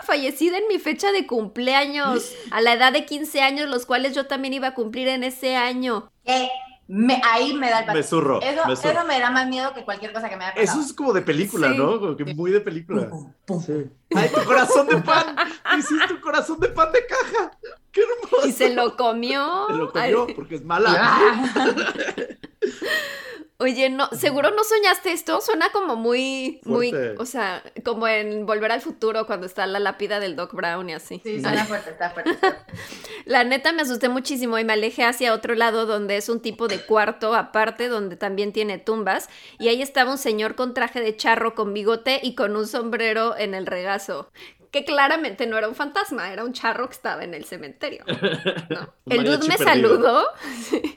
Fallecida en mi fecha de cumpleaños, [laughs] a la edad de 15 años, los cuales yo también iba a cumplir en ese año. Que me, ahí me da el Me zurro, Eso, me zurro. eso me da más miedo que cualquier cosa que me haya Eso es como de película, Sí. ¿no? Como que muy de película. Pum, pum, pum. Sí. [laughs] ¡Ay, tu corazón de pan! Hiciste un corazón de pan de caja. ¡Qué hermoso! Y se lo comió. Se lo comió Ay. porque es mala. Ah. [laughs] Oye, no, seguro no soñaste esto. Suena como muy, muy, o sea, como en Volver al Futuro cuando está la lápida del Doc Brown y así. Sí, suena fuerte, está fuerte. está fuerte. [laughs] La neta me asusté muchísimo y me alejé hacia otro lado donde es un tipo de cuarto aparte donde también tiene tumbas y ahí estaba un señor con traje de charro con bigote y con un sombrero en el regazo. Que claramente no era un fantasma, era un charro que estaba en el cementerio. [laughs] El dude me perdido. saludó. sí. [laughs]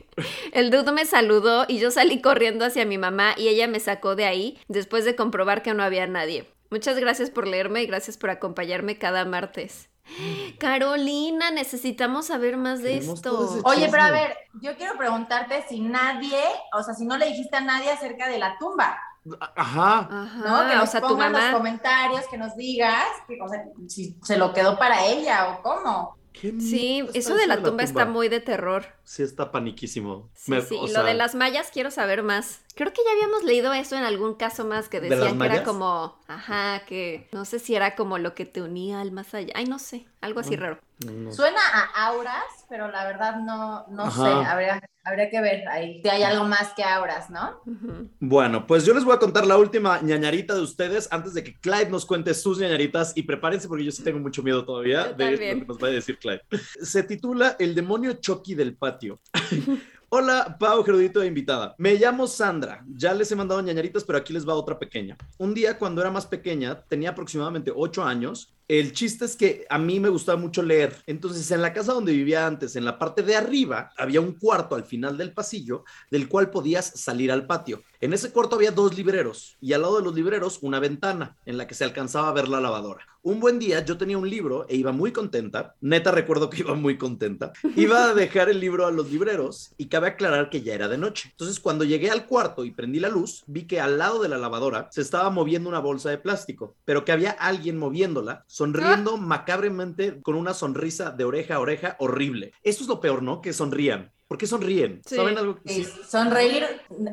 El dude me saludó y yo salí corriendo hacia mi mamá y ella me sacó de ahí después de comprobar que no había nadie. Muchas gracias por leerme y gracias por acompañarme cada martes. [gasps] Carolina, necesitamos saber más de Queremos esto. Oye, pero a ver, yo quiero preguntarte si nadie, o sea, si no le dijiste a nadie acerca de la tumba, Ajá. ¿no? Ajá, que o nos sea, tu en los mamá. comentarios, que nos digas, que, o sea, si se lo quedó para ella o cómo. ¿Qué Sí, eso de la tumba está muy de terror. Sí, está paniquísimo. Sí, Me- sí. o y sea, lo de las mallas quiero saber más. Creo que ya habíamos leído eso en algún caso más que ¿De las decían que era como, ajá, que no sé si era como lo que te unía al más allá. Ay, no sé, algo así Mm. raro. no. Suena a auras, pero la verdad no, no Ajá. sé, habría, habría que ver ahí si hay algo más que auras, ¿no? Bueno, pues yo les voy a contar la última ñañarita de ustedes antes de que Clyde nos cuente sus ñañaritas y prepárense porque yo sí tengo mucho miedo todavía de lo que nos va a decir Clyde. Se titula El demonio Chucky del patio. [laughs] Hola, Pau, Gerudito e invitada. Me llamo Sandra. Ya les he mandado ñañaritas, pero aquí les va otra pequeña. Un día, cuando era más pequeña, tenía aproximadamente 8 años. El chiste es que a mí me gustaba mucho leer. Entonces, en la casa donde vivía antes, en la parte de arriba, había un cuarto al final del pasillo del cual podías salir al patio. En ese cuarto había dos libreros y al lado de los libreros una ventana en la que se alcanzaba a ver la lavadora. Un buen día yo tenía un libro e iba muy contenta. Neta recuerdo que iba muy contenta. Iba a dejar el libro a los libreros y cabe aclarar que ya era de noche. Entonces cuando llegué al cuarto y prendí la luz, vi que al lado de la lavadora se estaba moviendo una bolsa de plástico, pero que había alguien moviéndola, sonriendo macabremente con una sonrisa de oreja a oreja horrible. Esto es lo peor, ¿no? Que sonrían. ¿Por qué sonríen? Sí. ¿Saben algo? Y Sí. sonreír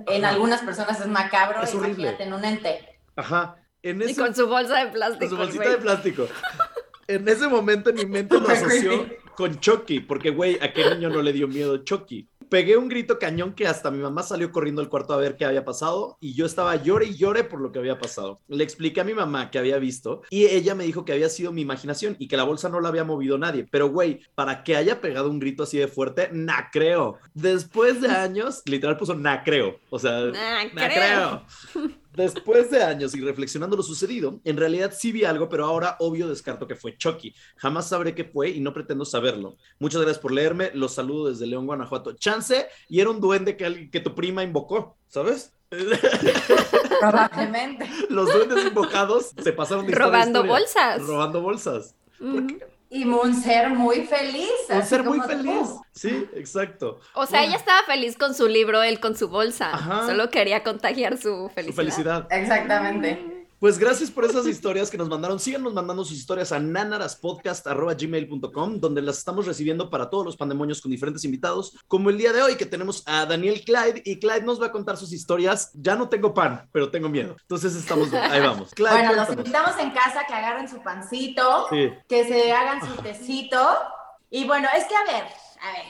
en Ajá. algunas personas es macabro, Es horrible. imagínate en un ente. Ajá. En Y con su bolsa de plástico. con su bolsita güey. de plástico. En ese momento en mi mente [laughs] lo asoció con Chucky, porque güey, a qué niño no le dio miedo Chucky. Pegué un grito cañón que hasta mi mamá salió corriendo al cuarto a ver qué había pasado y yo estaba llore y llore por lo que había pasado. Le expliqué a mi mamá que había visto y ella me dijo que había sido mi imaginación y que la bolsa no la había movido nadie. Pero güey, para que haya pegado un grito así de fuerte, na creo. Después de años, literal puso na creo. O sea, na creo. creo. [laughs] Después de años y reflexionando lo sucedido, en realidad sí vi algo, pero ahora obvio descarto que fue Chucky. Jamás sabré qué fue y no pretendo saberlo. Muchas gracias por leerme. Los saludo desde León, Guanajuato. Chance y era un duende que, tu prima invocó, ¿sabes? [laughs] Probablemente. Los duendes invocados se pasaron de Robando bolsas. Robando bolsas. Y un ser muy feliz. Un ser muy tú. feliz. Sí, exacto. O sea, ella estaba feliz con su libro, él con su bolsa. Ajá. Solo quería contagiar su Su felicidad. felicidad. Exactamente. Pues gracias por esas historias que nos mandaron. Síganos mandando sus historias a nanaraspodcast.gmail.com, donde las estamos recibiendo para todos los pandemonios con diferentes invitados, como el día de hoy que tenemos a Daniel Clyde y Clyde nos va a contar sus historias. Ya no tengo pan, pero tengo miedo. Entonces estamos, ahí vamos. Clyde, Bueno, los invitamos en casa que agarren su pancito, Sí. que se hagan su tecito. Y bueno, es que a ver, a ver,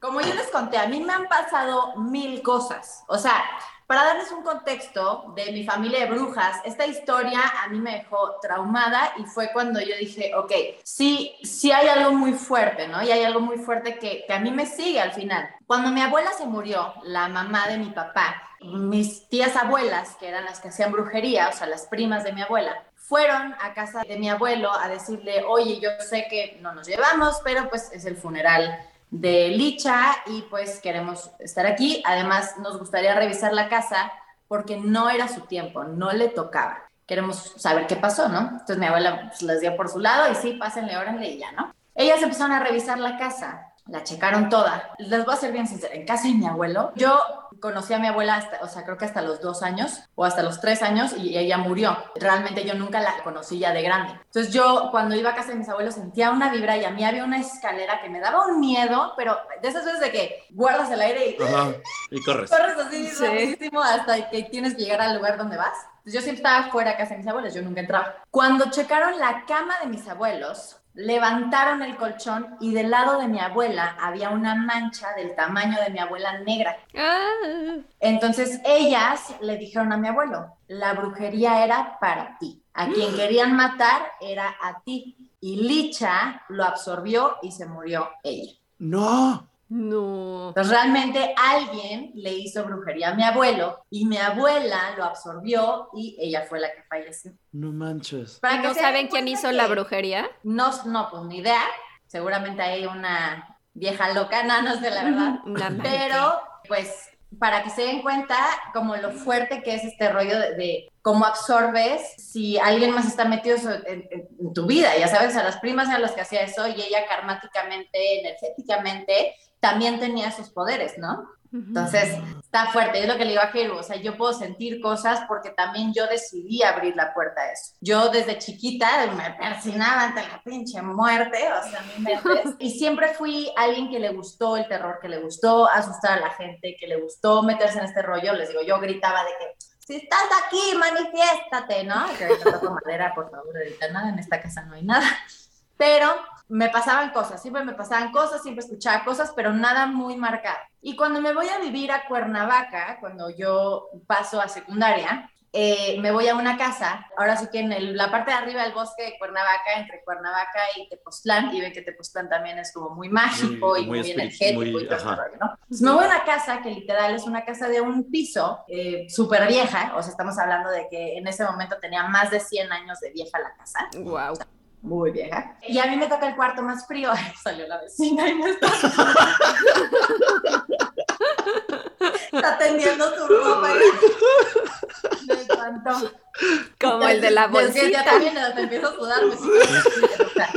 como yo les conté, a mí me han pasado mil cosas. O sea, para darles un contexto de mi familia de brujas, esta historia a mí me dejó traumada y fue cuando yo dije, ok, sí, sí hay algo muy fuerte, ¿no? Y hay algo muy fuerte que, que a mí me sigue al final. Cuando mi abuela se murió, la mamá de mi papá, mis tías abuelas, que eran las que hacían brujería, o sea, las primas de mi abuela, fueron a casa de mi abuelo a decirle, oye, yo sé que no nos llevamos, pero pues es el funeral de Licha y pues queremos estar aquí. Además, nos gustaría revisar la casa porque no era su tiempo, no le tocaba. Queremos saber qué pasó, ¿no? Entonces mi abuela pues, les dio por su lado y sí, pásenle, órenle y ya, ¿no? Ellas empezaron a revisar la casa, la checaron toda. Les voy a ser bien sincera, en casa de mi abuelo, yo conocí a mi abuela hasta, o sea, creo que hasta los dos años o hasta los tres años y ella murió. Realmente yo nunca la conocí ya de grande. Entonces yo cuando iba a casa de mis abuelos sentía una vibra y a mí había una escalera que me daba un miedo, pero de esas veces de que guardas el aire y Ajá. Y [laughs] corres. corres así Sí. rapidísimo hasta que tienes que llegar al lugar donde vas. Entonces yo siempre estaba fuera de casa de mis abuelos, yo nunca entraba. Cuando checaron la cama de mis abuelos, levantaron el colchón y del lado de mi abuela había una mancha del tamaño de mi abuela negra. Ah. Entonces ellas le dijeron a mi abuelo, la brujería era para ti. A quien [gasps] querían matar era a ti. Y Licha lo absorbió y se murió ella. No. No. Entonces realmente alguien le hizo brujería a mi abuelo y mi abuela lo absorbió y ella fue la que falleció. No manches. Para ¿Y que ¿No saben quién hizo que- la brujería? No, no, pues ni idea. Seguramente hay una vieja loca, no, no sé la verdad. [laughs] Pero, pues, para que se den cuenta como lo fuerte que es este rollo de, de cómo absorbes si alguien más está metido en, en- en tu vida. Ya sabes, a las primas eran las que hacía eso y ella karmáticamente, energéticamente, también tenía sus poderes, ¿no? Entonces, está fuerte. Es lo que le digo a Jeru. O sea, yo puedo sentir cosas porque también yo decidí abrir la puerta a eso. Yo desde chiquita me persinaba ante la pinche muerte, o sea, mi mente. Y siempre fui alguien que le gustó el terror, que le gustó asustar a la gente, que le gustó meterse en este rollo. Les digo, yo gritaba de que si estás aquí, manifiéstate, ¿no? Que toco madera, por favor, ahorita nada, en esta casa no hay nada. Pero me pasaban cosas, siempre me pasaban cosas, siempre escuchaba cosas, pero nada muy marcado. Y cuando me voy a vivir a Cuernavaca, cuando yo paso a secundaria, eh, me voy a una casa, ahora sí que en el- la parte de arriba del bosque de Cuernavaca, entre Cuernavaca y Tepoztlán, y ven que Tepoztlán también es como muy mágico Muy- y muy energético muy- y todo este me voy a una casa que literal es una casa de un piso eh, súper vieja, o sea, estamos hablando de que en ese momento tenía más de 100 años de vieja la casa Wow. Muy vieja. Y a mí me toca el cuarto más frío. [laughs] Ay, salió la vecina y me está, está tendiendo su ropa. y- Me espantó. Como el de la que ya bolsita. también te empiezo a sudar. Me siento así, o sea,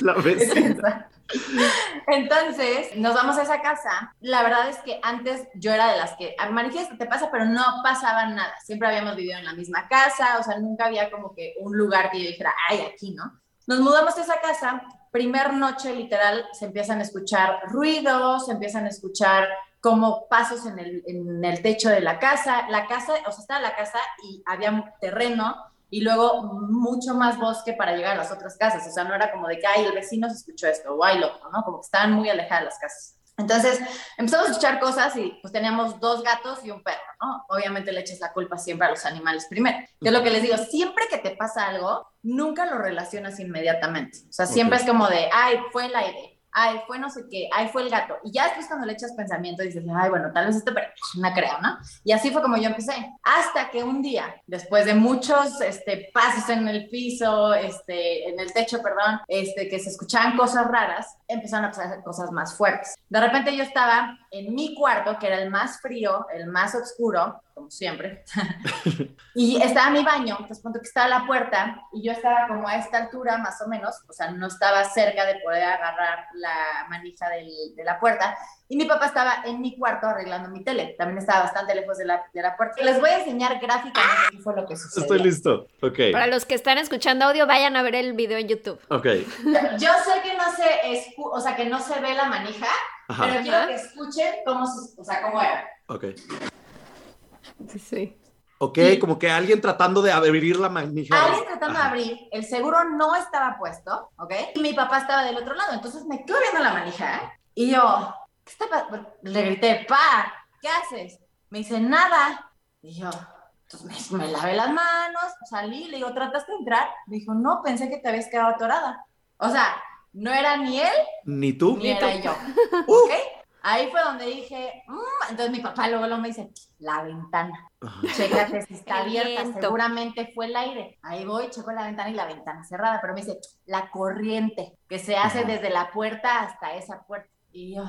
[laughs] La vecina. [laughs] Entonces, nos vamos a esa casa. La verdad es que antes yo era de las que, a manifiesta te pasa, pero no pasaba nada. Siempre habíamos vivido en la misma casa, o sea, nunca había como que un lugar que yo dijera, ay, aquí, ¿no? Nos mudamos a esa casa. Primer noche, literal, se empiezan a escuchar ruidos, se empiezan a escuchar como pasos en el, en el techo de la casa. La casa, o sea, estaba la casa y había terreno y luego mucho más bosque para llegar a las otras casas. O sea, no era como de que, ay, el vecino se escuchó esto, o ay, lo otro, ¿no? Como que estaban muy alejadas las casas. Entonces empezamos a escuchar cosas y pues teníamos dos gatos y un perro, ¿no? Obviamente le echas la culpa siempre a los animales primero. Yo lo que les digo, siempre que te pasa algo, nunca lo relacionas inmediatamente. O sea, siempre es como de, ay, fue el aire, ay, fue no sé qué, ay, fue el gato. Y ya después cuando le echas pensamiento dices, ay, bueno, tal vez este, pero no creo, ¿no? Y así fue como yo empecé. Hasta que un día, después de muchos este, pasos en el piso, este, en el techo, perdón, este, que se escuchaban cosas raras, empezaron a pasar cosas más fuertes. De repente yo estaba en mi cuarto, que era el más frío, el más oscuro, como siempre, [laughs] y estaba mi baño, entonces punto que estaba la puerta, y yo estaba como a esta altura más o menos, o sea, no estaba cerca de poder agarrar la manija del- de la puerta, y mi papá estaba en mi cuarto arreglando mi tele, también estaba bastante lejos de la, de la puerta. Les voy a enseñar gráficamente qué fue lo que sucedió. Estoy listo. Ok. Para los que están escuchando audio, vayan a ver el video en YouTube. Ok. Yo, sé que no se escu- o sea, que no se ve la manija, Ajá. pero quiero que escuchen cómo, o sea, cómo era. Ok. [laughs] Sí. Ok, como que alguien tratando de abrir la manija. Alguien tratando de Ajá. abrir, el seguro no estaba puesto, ¿ok? Y mi papá estaba del otro lado, entonces me quedo viendo la manija, ¿eh? Y yo, ¿qué está pasando? Le grité, pa, ¿qué haces? Me dice, nada. Y yo, entonces me, me lavé las manos, salí, le digo, ¿trataste de entrar? Me dijo, no, pensé que te habías quedado atorada. O sea, no era ni él Ni tú. ni era yo. [laughs] Uh. ¿Ok? Ahí fue donde dije, "Mm", entonces mi papá luego, luego me dice, la ventana. Chécate si está abierta, viento. seguramente fue el aire. Ahí voy, checo la ventana y la ventana cerrada, pero me dice, la corriente que se hace Ajá. desde la puerta hasta esa puerta. Y yo,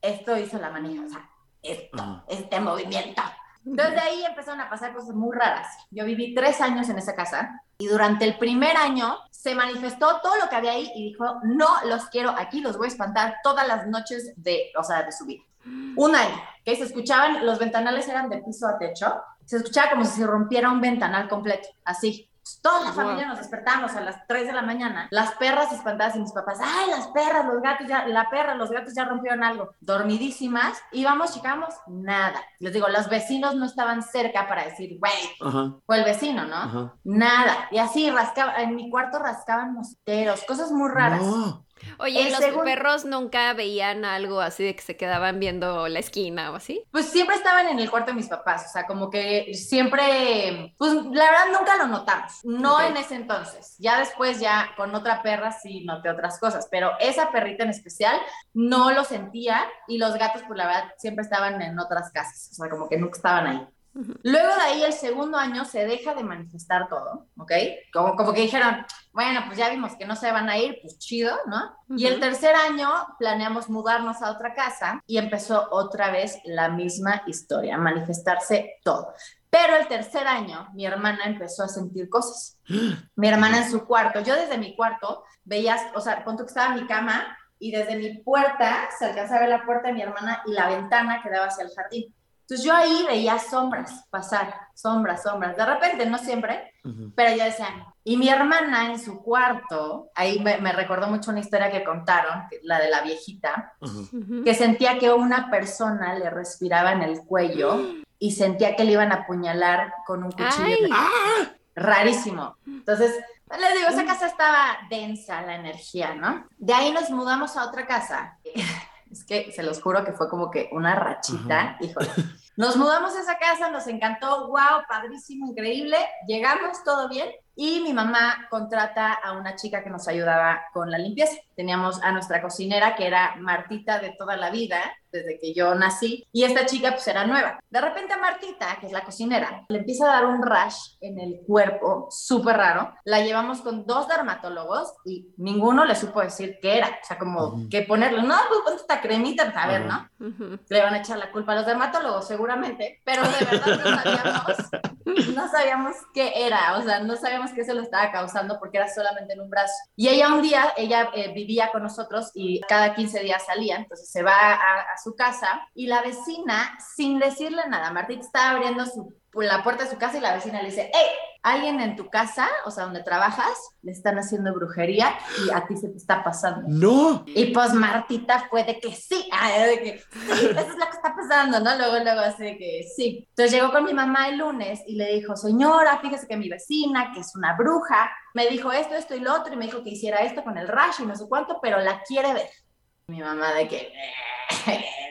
esto hizo la manija, o sea, esto, Ajá. este movimiento. Entonces de ahí empezaron a pasar cosas muy raras. Yo viví tres años en esa casa y durante el primer año se manifestó todo lo que había ahí y dijo, no los quiero aquí, los voy a espantar todas las noches de, o sea, de su vida. Un año, que se escuchaban, los ventanales eran de piso a techo, se escuchaba como si se rompiera un ventanal completo, así. Toda la familia nos despertamos a las 3 de la mañana, las perras espantadas y mis papás, ay, las perras, los gatos ya, la perra, los gatos ya rompieron algo, dormidísimas, íbamos, checamos, nada. Les digo, los vecinos no estaban cerca para decir, güey, fue el vecino, ¿no? Ajá. Nada. Y así rascaba, en mi cuarto rascaban mosquiteros, cosas muy raras. No. Oye, El ¿los segundo- perros nunca veían algo así de que se quedaban viendo la esquina o así? Pues siempre estaban en el cuarto de mis papás, o sea, como que siempre, pues la verdad nunca lo notamos, no Ok. en ese entonces, ya después ya con otra perra sí noté otras cosas, pero esa perrita en especial no lo sentía y los gatos pues la verdad siempre estaban en otras casas, o sea, como que nunca estaban ahí. Luego de ahí, el segundo año, se deja de manifestar todo, ¿ok? Como, como que dijeron, bueno, pues ya vimos que no se van a ir, pues chido, ¿no? Y el tercer año planeamos mudarnos a otra casa y empezó otra vez la misma historia, manifestarse todo. Pero el tercer año, mi hermana empezó a sentir cosas. [gasps] Mi hermana en su cuarto, yo desde mi cuarto veías, o sea, punto que estaba en mi cama y desde mi puerta se alcanzaba a ver la puerta de mi hermana y la ventana que daba hacia el jardín. Entonces yo ahí veía sombras pasar, sombras, sombras. De repente, no siempre, pero ya decían. Y mi hermana en su cuarto, ahí me, me recordó mucho una historia que contaron, la de la viejita, Ujú. Ujú. que sentía que una persona le respiraba en el cuello y sentía que le iban a apuñalar con un cuchillo. ¡Ah! Rarísimo. Entonces, les digo, esa casa estaba densa la energía, ¿no? De ahí nos mudamos a otra casa. [laughs] Es que se los juro que fue como que una rachita, híjole. Nos mudamos a esa casa, nos encantó, wow, padrísimo, increíble. Llegamos, todo bien. Y mi mamá contrata a una chica que nos ayudaba con la limpieza. Teníamos a nuestra cocinera, que era Martita de toda la vida, desde que yo nací, y esta chica pues era nueva. De repente a Martita, que es la cocinera, le empieza a dar un rash en el cuerpo, súper raro. La llevamos con dos dermatólogos y ninguno le supo decir qué era. O sea, como Ujú. que ponerle, no, pues ponte esta cremita, a ver, Ajá. ¿no? Ujú. le van a echar la culpa a los dermatólogos, seguramente, pero de verdad no sabíamos, no sabíamos qué era, o sea, no sabíamos qué se lo estaba causando porque era solamente en un brazo. Y ella un día, ella eh, vivía con nosotros y cada 15 días salía, entonces se va a, su casa y la vecina, sin decirle nada, Martita estaba abriendo su, la puerta de su casa y la vecina le dice, hey, alguien en tu casa, o sea, donde trabajas, le están haciendo brujería y a ti se te está pasando. ¡No! Y pues Martita fue de que sí, [laughs] de que sí, eso es lo que está pasando, ¿no? Luego, luego así de que sí. Entonces llegó con mi mamá el lunes y le dijo, señora, fíjese que mi vecina, que es una bruja, me dijo esto, esto y lo otro, y me dijo que hiciera esto con el rash y no sé cuánto, pero la quiere ver. Mi mamá de que. [laughs]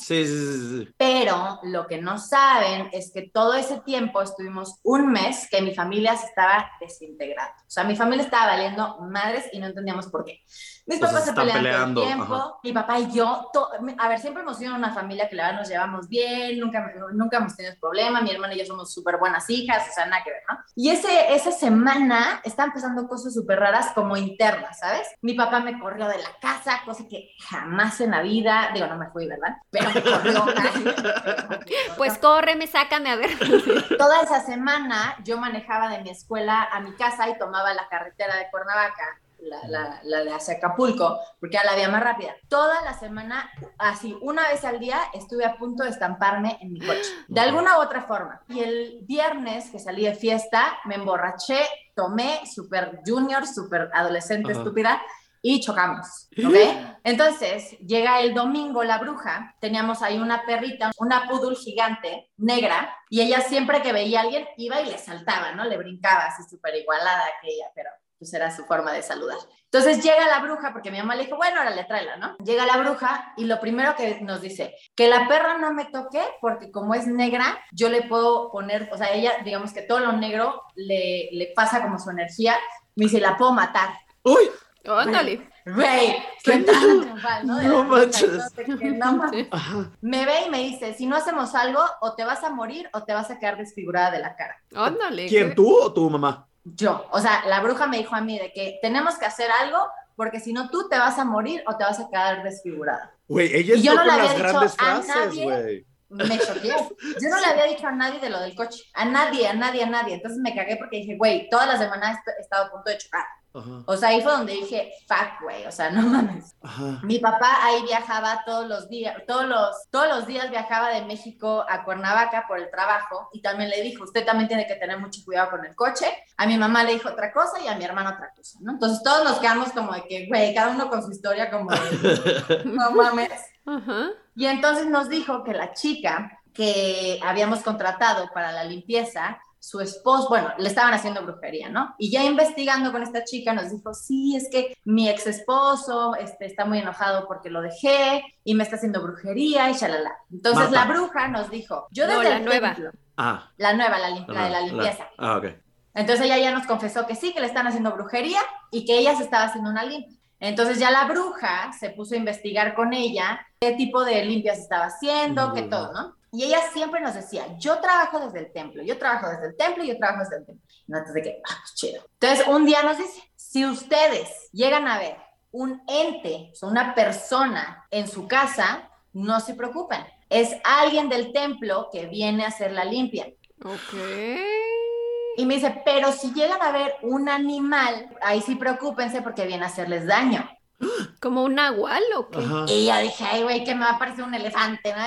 Sí, sí, sí. Pero lo que no saben es que todo ese tiempo estuvimos un mes que mi familia se estaba desintegrando. O sea, mi familia estaba valiendo madres y no entendíamos por qué. Mis papás se están pelean peleando, todo el tiempo. ajá. Mi papá y yo, to- a ver, siempre hemos sido una familia que la verdad nos llevamos bien, nunca, nunca hemos tenido problemas. Mi hermana y yo somos súper buenas hijas, o sea, nada que ver, ¿no? Y ese, esa semana estaban pasando cosas súper raras como internas, ¿sabes? Mi papá me corrió de la casa, cosa que jamás en la vida, digo, no me fui, ¿verdad? Pero me corrió. [laughs] Pues córreme, sácame a ver. [laughs] Toda esa semana yo manejaba de mi escuela a mi casa y tomaba la carretera de Cuernavaca, la, la, la de hacia Acapulco, porque era la vía más rápida. Toda la semana, así, una vez al día, estuve a punto de estamparme en mi coche, de alguna u otra forma. Y el viernes que salí de fiesta, me emborraché, tomé, súper junior, súper adolescente, Ajá. estúpida, y chocamos, [laughs] ¿ok? Entonces, llega el domingo la bruja, teníamos ahí una perrita, una poodle gigante, negra, y ella siempre que veía a alguien iba y le saltaba, ¿no? Le brincaba así súper igualada que ella, pero pues era su forma de saludar. Entonces llega la bruja, porque mi mamá le dijo, bueno, ahora le tráela, ¿no? Llega la bruja y lo primero que nos dice, que la perra no me toque, porque como es negra, yo le puedo poner, o sea, ella, digamos que todo lo negro le, le pasa como su energía, me dice, la puedo matar. ¡Uy! Ándale. Güey, qué triunfal, ¿no? No manches. Me ve y me dice, si no hacemos algo, o te vas a morir o te vas a quedar desfigurada de la cara. Ándale. ¿Quién, qué- tú o tu mamá? Yo, o sea, la bruja me dijo a mí de que tenemos que hacer algo porque si no tú te vas a morir o te vas a quedar desfigurada. Güey, ella Y yo no le había las dicho grandes a frases, nadie. Me choqué. Yo no le había dicho a nadie de lo del coche. A nadie, a nadie, a nadie. Entonces me cagué porque dije, güey, todas las semanas he estado a punto de chocar. Ajá. O sea, ahí fue donde dije, fuck, güey, o sea, no mames. Ajá. Mi papá ahí viajaba todos los días, todos los, todos los días viajaba de México a Cuernavaca por el trabajo y también le dijo, usted también tiene que tener mucho cuidado con el coche. A mi mamá le dijo otra cosa y a mi hermano otra cosa, ¿no? Entonces todos nos quedamos como de que, güey, cada uno con su historia como de, [laughs] no mames. Ajá. Y entonces nos dijo que la chica que habíamos contratado para la limpieza, su esposo, bueno, le estaban haciendo brujería, ¿no? Y ya investigando con esta chica nos dijo, sí, es que mi ex esposo este, está muy enojado porque lo dejé y me está haciendo brujería y shalala. Entonces Mata. la bruja nos dijo, yo No, desde la el nueva. templo- Ah. la nueva, la, lim- la de la limpieza. Ah, ok. Entonces ella ya nos confesó que sí, que le están haciendo brujería y que ella se estaba haciendo una limpia. Entonces ya la bruja se puso a investigar con ella qué tipo de limpias estaba haciendo, qué todo, ¿no? Y ella siempre nos decía, yo trabajo desde el templo, yo trabajo desde el templo, yo trabajo desde el templo. Y nosotros de que, ah, pues chido. Entonces un día nos dice, si ustedes llegan a ver un ente, o sea, una persona en su casa, no se preocupen. Es alguien del templo que viene a hacer la limpia. Ok. Y me dice, pero si llegan a ver un animal, ahí sí preocúpense porque viene a hacerles daño. ¿Como un nahual o qué? Ajá. Y yo dije, ay, güey, que me va a parecer un elefante, ¿no?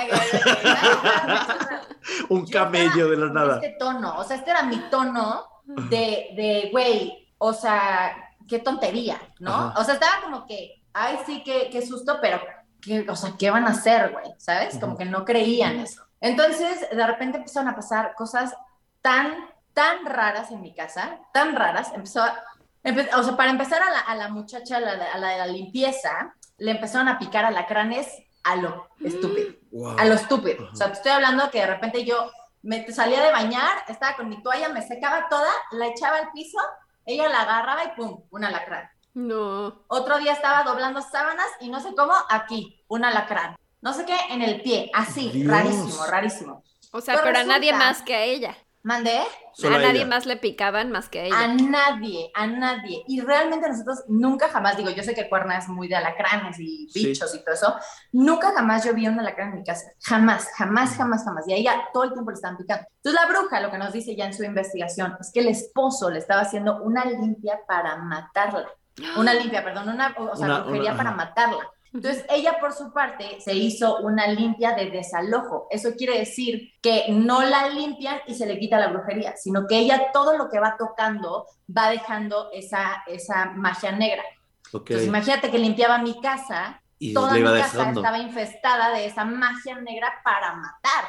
[laughs] Un camello de la nada. Este tono, o sea, este era mi tono de, de güey, o sea, qué tontería, ¿no? Ajá. O sea, estaba como que, ay, sí, qué, qué susto, pero, ¿qué, o sea, ¿qué van a hacer, güey? ¿Sabes? Como que no creían eso. Entonces, de repente empezaron a pasar cosas tan, tan raras en mi casa, tan raras, empezó a, empe- o sea, para empezar a la, a la muchacha, a la, de- a la de la limpieza, le empezaron a picar alacranes a lo estúpido Wow. a lo estúpido. Ajá. O sea, te estoy hablando que de repente yo me salía de bañar, estaba con mi toalla, me secaba toda, la echaba al piso, ella la agarraba y pum, un alacrán. No. Otro día estaba doblando sábanas y no sé cómo, aquí, un alacrán. No sé qué, en el pie, así, Dios. rarísimo, rarísimo. O sea, Pues pero a nadie resulta- más que a ella. ¿Mandé? Solo a nadie ella. más le picaban más que a ella. A nadie, a nadie. Y realmente nosotros nunca jamás, digo, yo sé que Cuerna es muy de alacranes y Sí. bichos y todo eso, nunca jamás yo vi un alacrán en mi casa. Jamás, jamás, jamás, jamás. Y a ella todo el tiempo le estaban picando. Entonces la bruja lo que nos dice ya en su investigación es que el esposo le estaba haciendo una limpia para matarla. Una [gasps] limpia, perdón, una, o sea, Una- brujería una- para ajá. matarla. Entonces, ella por su parte se hizo una limpia de desalojo. Eso quiere decir que no la limpian y se le quita la brujería, sino que ella todo lo que va tocando va dejando esa, esa magia negra. Ok. Entonces, imagínate que limpiaba mi casa, Y toda mi casa estaba infestada de esa magia negra para matar.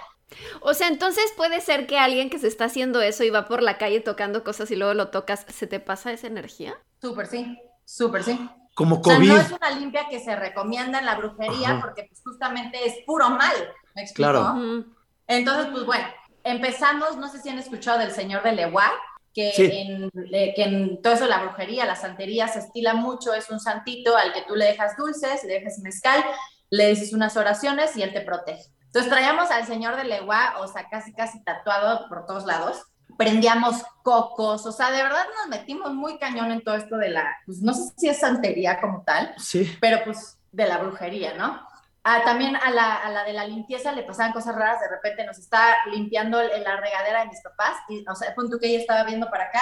O sea, entonces puede ser que alguien que se está haciendo eso y va por la calle tocando cosas y luego lo tocas, ¿se te pasa esa energía? Súper sí, súper sí. Como O sea, COVID. no es una limpia que se recomienda en la brujería Ajá. porque pues, justamente es puro mal. ¿Me explico? Claro. Entonces, pues bueno, empezamos, no sé si han escuchado del señor de Leguá, que, Sí. en, le- que en todo eso, la brujería, la santería se estila mucho, es un santito al que tú le dejas dulces, le dejas mezcal, le dices unas oraciones y él te protege. Entonces traíamos al señor de Leguá, o sea, casi casi tatuado por todos lados, prendíamos cocos, o sea, de verdad nos metimos muy cañón en todo esto de la, pues no sé si es santería como tal, Sí. pero pues de la brujería, ¿no? Ah, también a la, a la de la limpieza le pasaban cosas raras, de repente nos está limpiando la regadera de mis papás, y, o sea, punto que ella estaba viendo para acá,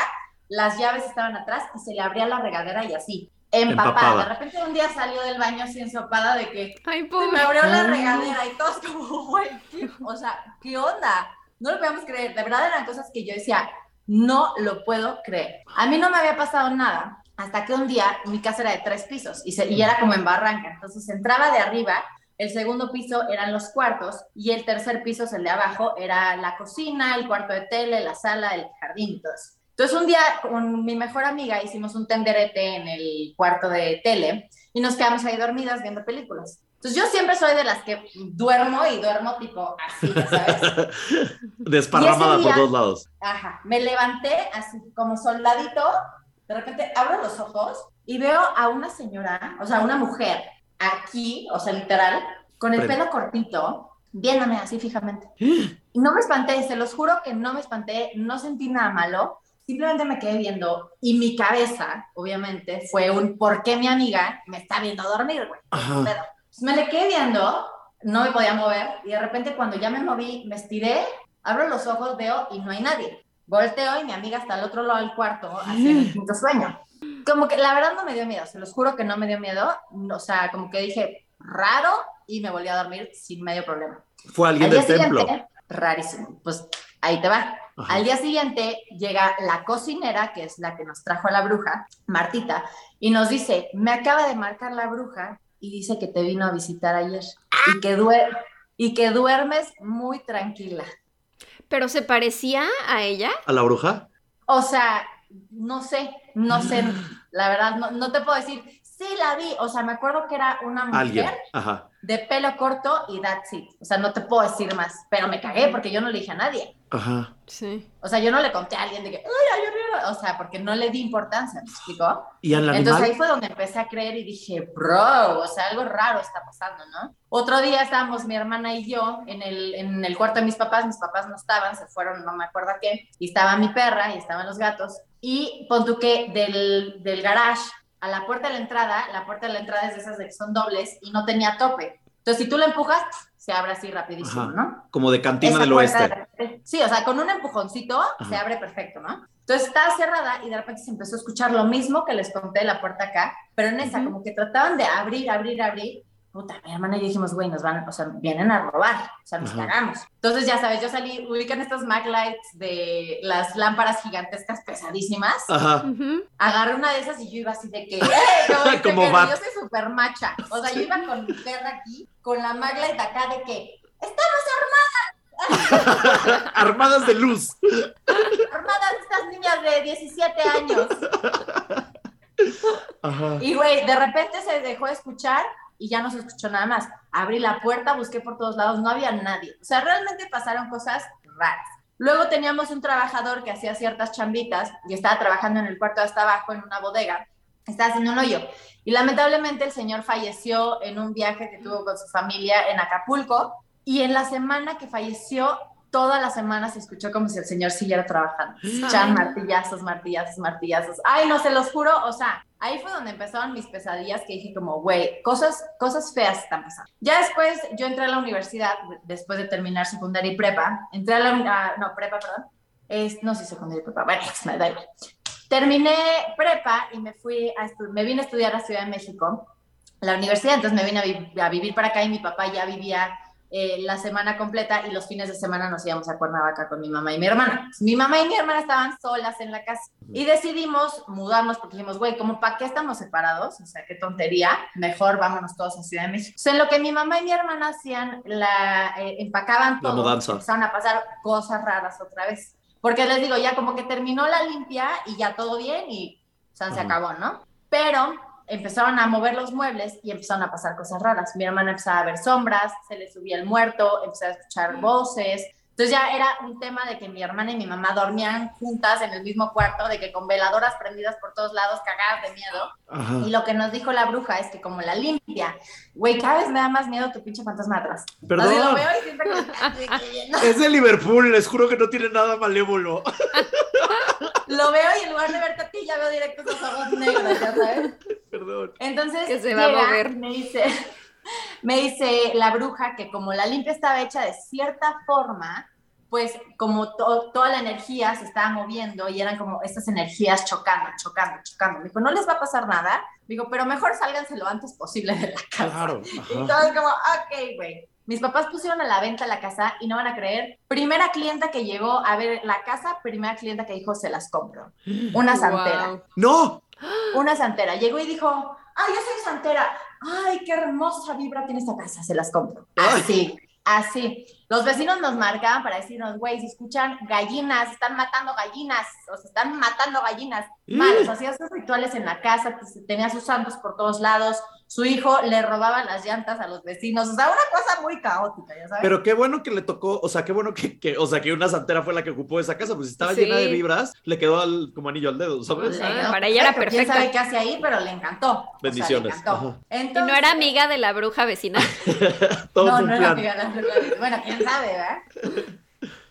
las llaves estaban atrás y se le abría la regadera y así, empapada. Empapada. De repente un día salió del baño así ensopada de que Ay, se me abrió la regadera y todos como, güey, o sea, ¿qué onda? No lo podíamos creer, de verdad eran cosas que yo decía, no lo puedo creer. A mí no me había pasado nada hasta que un día mi casa era de tres pisos y, era como en barranca, entonces entraba de arriba, el segundo piso eran los cuartos y el tercer piso, el de abajo, era la cocina, el cuarto de tele, la sala, el jardín y. Entonces un día con mi mejor amiga hicimos un tenderete en el cuarto de tele y nos quedamos ahí dormidas viendo películas. Entonces yo siempre soy de las que duermo y duermo tipo así, ¿sabes? [laughs] Desparramada ese por día- dos lados. Ajá, me levanté así como soldadito, de repente abro los ojos y veo a una señora, o sea, una mujer aquí, o sea, literal, con el Pre- pelo cortito, viéndome así fijamente. [gasps] Y no me espanté, se los juro que no me espanté, no sentí nada malo, simplemente me quedé viendo y mi cabeza, obviamente, fue un ¿por qué mi amiga me está viendo dormir, güey? Pues, me le quedé viendo no me podía mover y de repente cuando ya me moví, me estiré, abro los ojos, veo y no hay nadie. Volteo y mi amiga está al otro lado del cuarto [gasps] haciendo el quinto sueño. Como que la verdad no me dio miedo, se los juro que no me dio miedo. O sea, como que dije, raro, y me volví a dormir sin medio problema. Fue alguien Al día del templo. siguiente, rarísimo, pues ahí te va. Ajá. Al día siguiente llega la cocinera, que es la que nos trajo a la bruja, Martita, y nos dice, me acaba de marcar la bruja y dice que te vino a visitar ayer y que, duer y que duermes muy tranquila. Pero se parecía a ella. ¿A la bruja? O sea, no sé, no sé, la verdad, no, no te puedo decir, sí la vi, o sea, me acuerdo que era una mujer Alguien. Ajá. de pelo corto y that's it. O sea, no te puedo decir más, pero me cagué porque yo no le dije a nadie. Ajá. Sí. O sea, yo no le conté a alguien de que, ay, ay, ay, ay", o sea, porque no le di importancia, ¿me explico? ¿Y al Entonces animal? ahí fue donde empecé a creer y dije, bro, o sea, algo raro está pasando, ¿no? Otro día estábamos mi hermana y yo en el, en el cuarto de mis papás, mis papás no estaban, se fueron, no me acuerdo a qué, y estaba mi perra y estaban los gatos, y pon tú que del, del garage a la puerta de la entrada, la puerta de la entrada es de esas de que son dobles y no tenía tope. Entonces, si tú la empujas, se abre así rapidísimo, Ajá. ¿no? Como de cantina Esa del oeste. de sí, o sea, con un empujoncito Ajá. se abre perfecto, ¿no? Entonces estaba cerrada y de repente se empezó a escuchar lo mismo que les conté de la puerta acá, pero en esa, Ujú. como que trataban de abrir, abrir, abrir. Puta, mi hermana y yo dijimos, güey, nos van, o sea, vienen a robar, o sea, nos Ajá. cagamos. Entonces, ya sabes, yo salí, ubican estos Maglights de las lámparas gigantescas pesadísimas. Ajá. Agarré una de esas y yo iba así de que, [laughs] ¡eh! [laughs] Como, yo soy súper macha. O sea, yo iba con mi perra aquí, con la Maglite acá de que, [laughs] Armadas de luz. armadas estas niñas de 17 años. Ajá. Y güey, de repente se dejó de escuchar y ya no se escuchó nada más. Abrí la puerta, busqué por todos lados, no había nadie. O sea, realmente pasaron cosas raras. Luego teníamos un trabajador que hacía ciertas chambitas y estaba trabajando en el cuarto de hasta abajo en una bodega. Estaba haciendo un hoyo. Y lamentablemente el señor falleció en un viaje que tuvo con su familia en Acapulco. Y en la semana que falleció, toda la semana se escuchó como si el señor siguiera trabajando. [gasps] Escuchaban martillazos, martillazos, martillazos. Ay, no, se los juro, o sea, ahí fue donde empezaron mis pesadillas que dije como, güey, cosas, cosas feas están pasando. Ya después yo entré a la universidad, después de terminar secundaria y prepa, entré a la, ah, no, prepa, perdón, es, no sé, secundaria y prepa, bueno, me da igual. Terminé prepa y me fui a me vine a estudiar a Ciudad de México, la universidad, entonces me vine a, vi- a vivir para acá y mi papá ya vivía eh, la semana completa y los fines de semana nos íbamos a Cuernavaca con mi mamá y mi hermana. Mi mamá y mi hermana estaban solas en la casa y decidimos mudarnos porque dijimos, güey, como para qué estamos separados? O sea, qué tontería, mejor vámonos todos a Ciudad de México. Entonces, en lo que mi mamá y mi hermana hacían, la, eh, empacaban La todo, mudanza. empezaron a pasar cosas raras otra vez. Porque les digo, ya como que terminó la limpia y ya todo bien y o sea, se acabó, ¿no? Pero empezaron a mover los muebles y empezaron a pasar cosas raras. Mi hermana empezaba a ver sombras, se le subía el muerto, empezaba a escuchar voces. Entonces ya era un tema de que mi hermana y mi mamá dormían juntas en el mismo cuarto, de que con veladoras prendidas por todos lados, cagadas de miedo. Ajá. Y lo que nos dijo la bruja es que como la limpia, güey, cada vez me da más miedo tu pinche fantasma atrás. Así lo Perdón. veo y [laughs] no. Es de Liverpool, les juro que no tiene nada malévolo. [laughs] Lo veo y en lugar de verte a ti, ya veo directo esos ojos negros, ya sabes. Perdón. Entonces Que se va a mover. y Me dice, me dice la bruja que como la limpia estaba hecha de cierta forma, pues como to- toda la energía se estaba moviendo y eran como estas energías chocando, chocando, chocando. Me dijo, no les va a pasar nada. Me dijo, pero mejor sálganse lo antes posible de la casa. Claro. Y Ajá. todos como, ok, güey. Mis papás pusieron a la venta la casa y no van a creer. Primera clienta que llegó a ver la casa, primera clienta que dijo, se las compro. [gasps] Una santera. Wow. ¡No! [gasps] Una santera. Llegó y dijo, ay, yo soy santera. Ay, qué hermosa vibra tiene esta casa, se las compro. Así, así. Los vecinos nos marcaban para decirnos, güey, si escuchan gallinas, están matando gallinas, o se están matando gallinas. Malos, hacía sus rituales en la casa, pues, tenía sus santos por todos lados. Su hijo le robaba las llantas a los vecinos. O sea, una cosa muy caótica, ya sabes. Pero qué bueno que le tocó, o sea, qué bueno que, que- o sea, que una santera fue la que ocupó esa casa, pues si estaba Sí. llena de vibras, le quedó al- como anillo al dedo, ¿sabes? Ah, quedó para ella era perfecto. perfecta. ¿Quién sabe qué hace ahí? Pero le encantó. O sea, le Bendiciones. encantó. ¿Y no era amiga de la bruja vecina? [laughs] Todo no, no era amiga de la bruja. Bueno, quién sabe, ¿verdad? [laughs]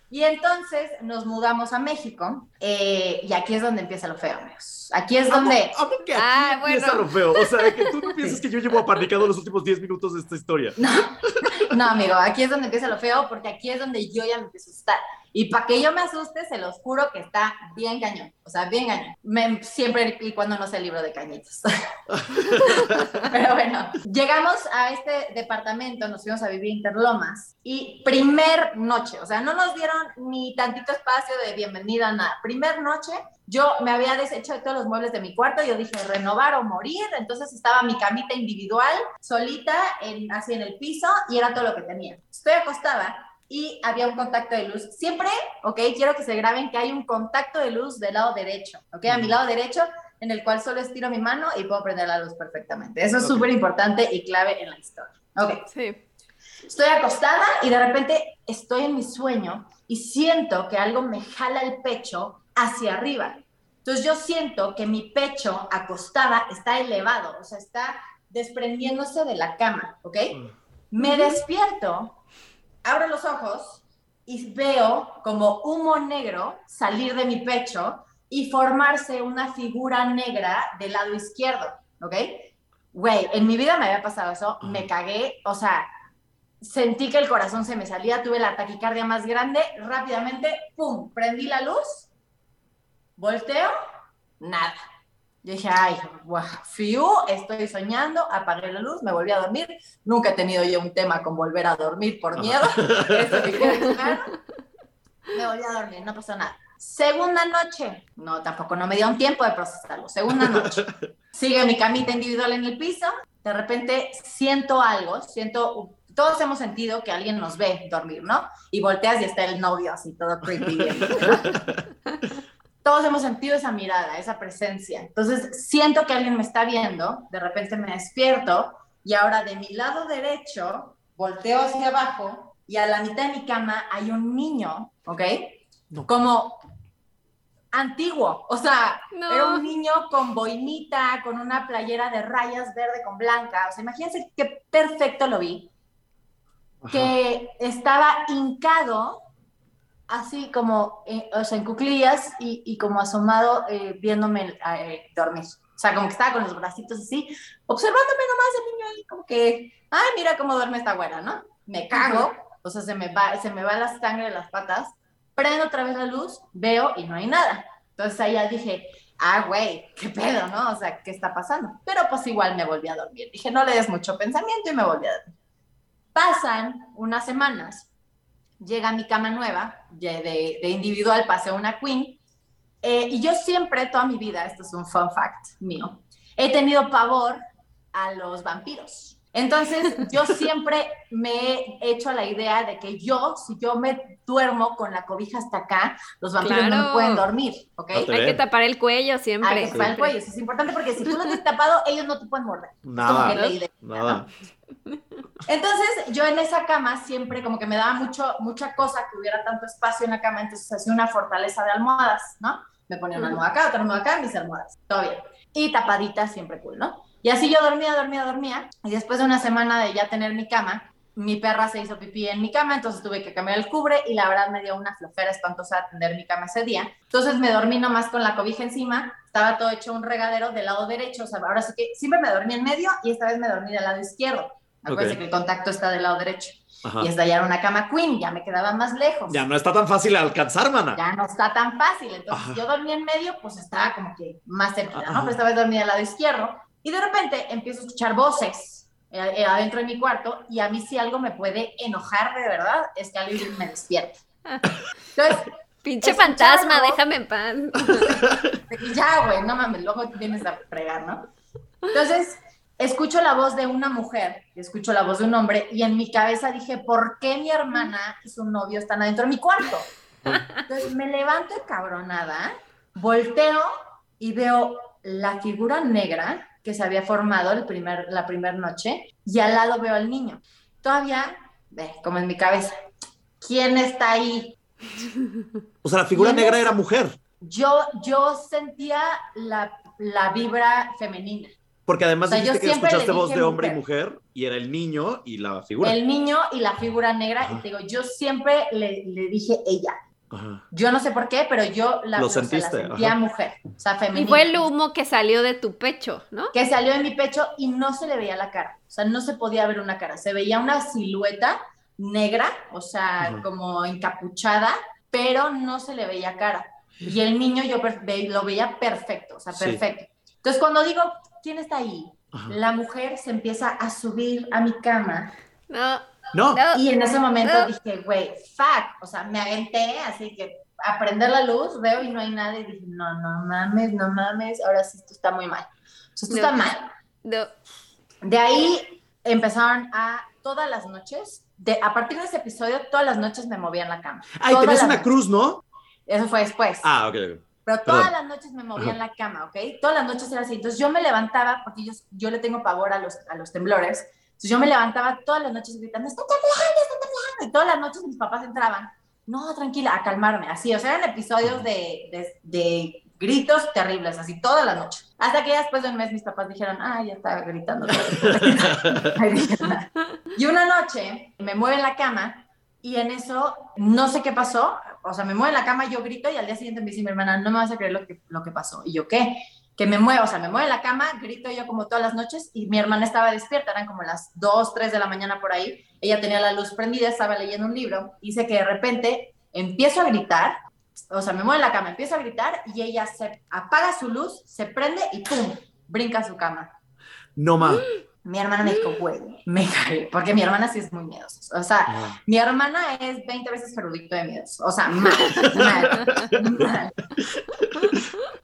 Y entonces nos mudamos a México eh, y aquí es donde empieza lo feo, amigos. Aquí es donde... Amo, amo que aquí Ah, empieza bueno. lo feo. O sea, que tú no [laughs] pienses que yo llevo apanicado los últimos 10 minutos de esta historia. No, [laughs] no, amigo, aquí es donde empieza lo feo porque aquí es donde yo ya me empiezo a asustar. Y para que yo me asuste, se los juro que está bien cañón. O sea, bien cañón. Me- siempre y cuando no sea el libro de cañitos. [laughs] Pero bueno, llegamos a este departamento, nos fuimos a vivir Interlomas y primer noche, o sea, no nos dieron ni tantito espacio de bienvenida, nada. Primer noche, yo me había deshecho de todos los muebles de mi cuarto, yo dije renovar o morir, entonces estaba mi camita individual, solita, en, así en el piso y era todo lo que tenía. Estoy acostada y había un contacto de luz. Siempre, ok, quiero que se graben que hay un contacto de luz del lado derecho, ok, a mi lado derecho en el cual solo estiro mi mano y puedo prender la luz perfectamente. Eso es Ok. súper importante y clave en la historia. Ok, Sí. estoy acostada y de repente estoy en mi sueño y siento que algo me jala el pecho hacia arriba. Entonces yo siento que mi pecho acostada está elevado, o sea, está desprendiéndose de la cama, ¿ok? Me despierto, abro los ojos y veo como humo negro salir de mi pecho y formarse una figura negra del lado izquierdo, ¿ok? Güey, en mi vida me había pasado eso, me cagué, o sea, sentí que el corazón se me salía, tuve la taquicardia más grande, rápidamente, ¡pum!, prendí la luz, volteo, nada. Yo dije, ay, guau, fiu, estoy soñando, apagué la luz, me volví a dormir. Nunca he tenido yo un tema con volver a dormir por miedo. [laughs] Eso. Me volví a dormir, no pasó nada. Segunda noche, no, tampoco no me dio un tiempo de procesarlo. Segunda noche, [laughs] sigue mi camita individual en el piso. De repente siento algo, siento, todos hemos sentido que alguien nos ve dormir, ¿no? Y volteas y está el novio así, todo creepy. [laughs] todos hemos sentido esa mirada, esa presencia. Entonces, siento que alguien me está viendo, de repente me despierto y ahora de mi lado derecho volteo hacia abajo y a la mitad de mi cama hay un niño, ¿ok? No. Como antiguo, o sea, No. era un niño con boinita, con una playera de rayas verde con blanca, o sea, imagínense qué perfecto lo vi, Ajá. que estaba hincado, así como, eh, o sea, en cuclillas y, y como asomado eh, viéndome eh, dormir. O sea, como que estaba con los bracitos así, observándome nomás el niño ahí, como que, ay, mira cómo duerme esta güera, ¿no? Me cago, o sea, se me va, se me va la sangre de las patas, prendo otra vez la luz, veo y no hay nada. Entonces ahí ya dije, ah, güey, qué pedo, ¿no? O sea, ¿qué está pasando? Pero pues igual me volví a dormir. Dije, no le des mucho pensamiento y me volví a dormir. Pasan unas semanas, llega mi cama nueva, de, de- de individual pasé a una queen, eh, y yo siempre, toda mi vida, esto es un fun fact mío, he tenido pavor a los vampiros. Entonces, yo [laughs] siempre me he hecho a la idea de que yo, si yo me duermo con la cobija hasta acá, los vampiros no me Claro. pueden dormir, ¿ok? No Hay que tapar el cuello siempre. Hay que tapar el cuello, eso es importante porque si tú lo tienes tapado, ellos no te pueden morder. Nada, Como que la idea, nada. Entonces, yo en esa cama siempre como que me daba mucho, mucha cosa que hubiera tanto espacio en la cama, entonces hacía una fortaleza de almohadas, ¿no? Me ponía una almohada acá, otra almohada acá, mis almohadas, todo bien. Y tapadita, siempre cool, ¿no? Y así yo dormía, dormía, dormía, y después de una semana de ya tener mi cama, mi perra se hizo pipí en mi cama, entonces tuve que cambiar el cubre y la verdad me dio una flojera espantosa atender mi cama ese día. Entonces me dormí nomás con la cobija encima, estaba todo hecho un regadero del lado derecho, o sea, ahora sí que siempre me dormí en medio y esta vez me dormí del lado izquierdo. Acuérdense Ok. que el contacto está del lado derecho. Ajá. Y esta ya era una cama queen, ya me quedaba más lejos. Ya no está tan fácil alcanzar, mana. Ya no está tan fácil. Entonces Ajá. yo dormí en medio, pues estaba como que más cerca. ¿no? Pero esta vez dormí del lado izquierdo. Y de repente empiezo a escuchar voces eh, eh, adentro de mi cuarto y a mí si algo me puede enojar de verdad es que alguien me despierte. Entonces, [laughs] Pinche fantasma, algo. déjame en paz. [laughs] Y ya, güey, no mames, luego vienes a fregar, ¿no? Entonces, escucho la voz de una mujer, escucho la voz de un hombre, y en mi cabeza dije, ¿por qué mi hermana y su novio están adentro de mi cuarto? Entonces, me levanto cabronada, volteo y veo la figura negra que se había formado el primer, la primera noche, y al lado veo al niño. Todavía, ve, como en mi cabeza, ¿quién está ahí? O sea, la figura negra era mujer. yo, yo sentía la, la vibra femenina. Porque además O sea, dijiste que escuchaste voz de hombre y mujer. mujer y era el niño y la figura. El niño y la figura negra, y Ajá. te digo, yo siempre le, le dije ella. Ajá. Yo no sé por qué, pero yo la, Lo o sea, la sentiste, sentía ajá. mujer, o sea, Y femenina. fue el humo que salió de tu pecho, ¿no? que salió de mi pecho y no se le veía la cara. O sea, no se podía ver una cara. Se veía una silueta negra, o sea, Ajá. como encapuchada, pero no se le veía cara. Y el niño yo lo veía perfecto, o sea, Sí. perfecto. Entonces, cuando digo, ¿quién está ahí? Ajá. La mujer se empieza a subir a mi cama No, No, y en ese momento No. dije, güey, fuck, o sea, me aventé, así que a prender la luz, veo y no hay nada y dije, no, no mames, no mames, ahora sí esto está muy mal. Esto No. está mal. no. De ahí empezaron a todas las noches, de, a partir de ese episodio, todas las noches me movía en la cama. Ay, tenías una noches. cruz, ¿no? Eso fue después. Ah, ok. Pero todas perdón. las noches me movía en la cama, ¿ok? Todas las noches era así. Entonces yo me levantaba, porque yo, yo le tengo pavor a los, a los temblores. Entonces yo me levantaba todas las noches gritando, está temblando, está temblando. Y todas las noches mis papás entraban, no, tranquila, a calmarme. Así, o sea, eran episodios de, de, de gritos terribles, así todas las noches. Hasta que ya después de un mes mis papás dijeron, ah, ya estaba gritando. [laughs] [laughs] Y una noche me mueve en la cama y en eso no sé qué pasó, o sea, me mueve en la cama, yo grito y al día siguiente me dice mi hermana, no me vas a creer lo que, lo que pasó. Y yo, ¿qué? Que me muevo, o sea, me mueve en la cama, grito yo como todas las noches y mi hermana estaba despierta, eran como las 2, 3 de la mañana por ahí. Ella tenía la luz prendida, estaba leyendo un libro, dice que de repente empiezo a gritar, o sea, me mueve en la cama, empiezo a gritar y ella se apaga su luz, se prende y ¡pum! brinca a su cama. No, ma. Mi hermana me dijo, güey, me cagué, porque mi hermana sí es muy miedosa. O sea, Ah. mi hermana es 20 veces Gerudito de miedos. O sea, mal, mal, mal.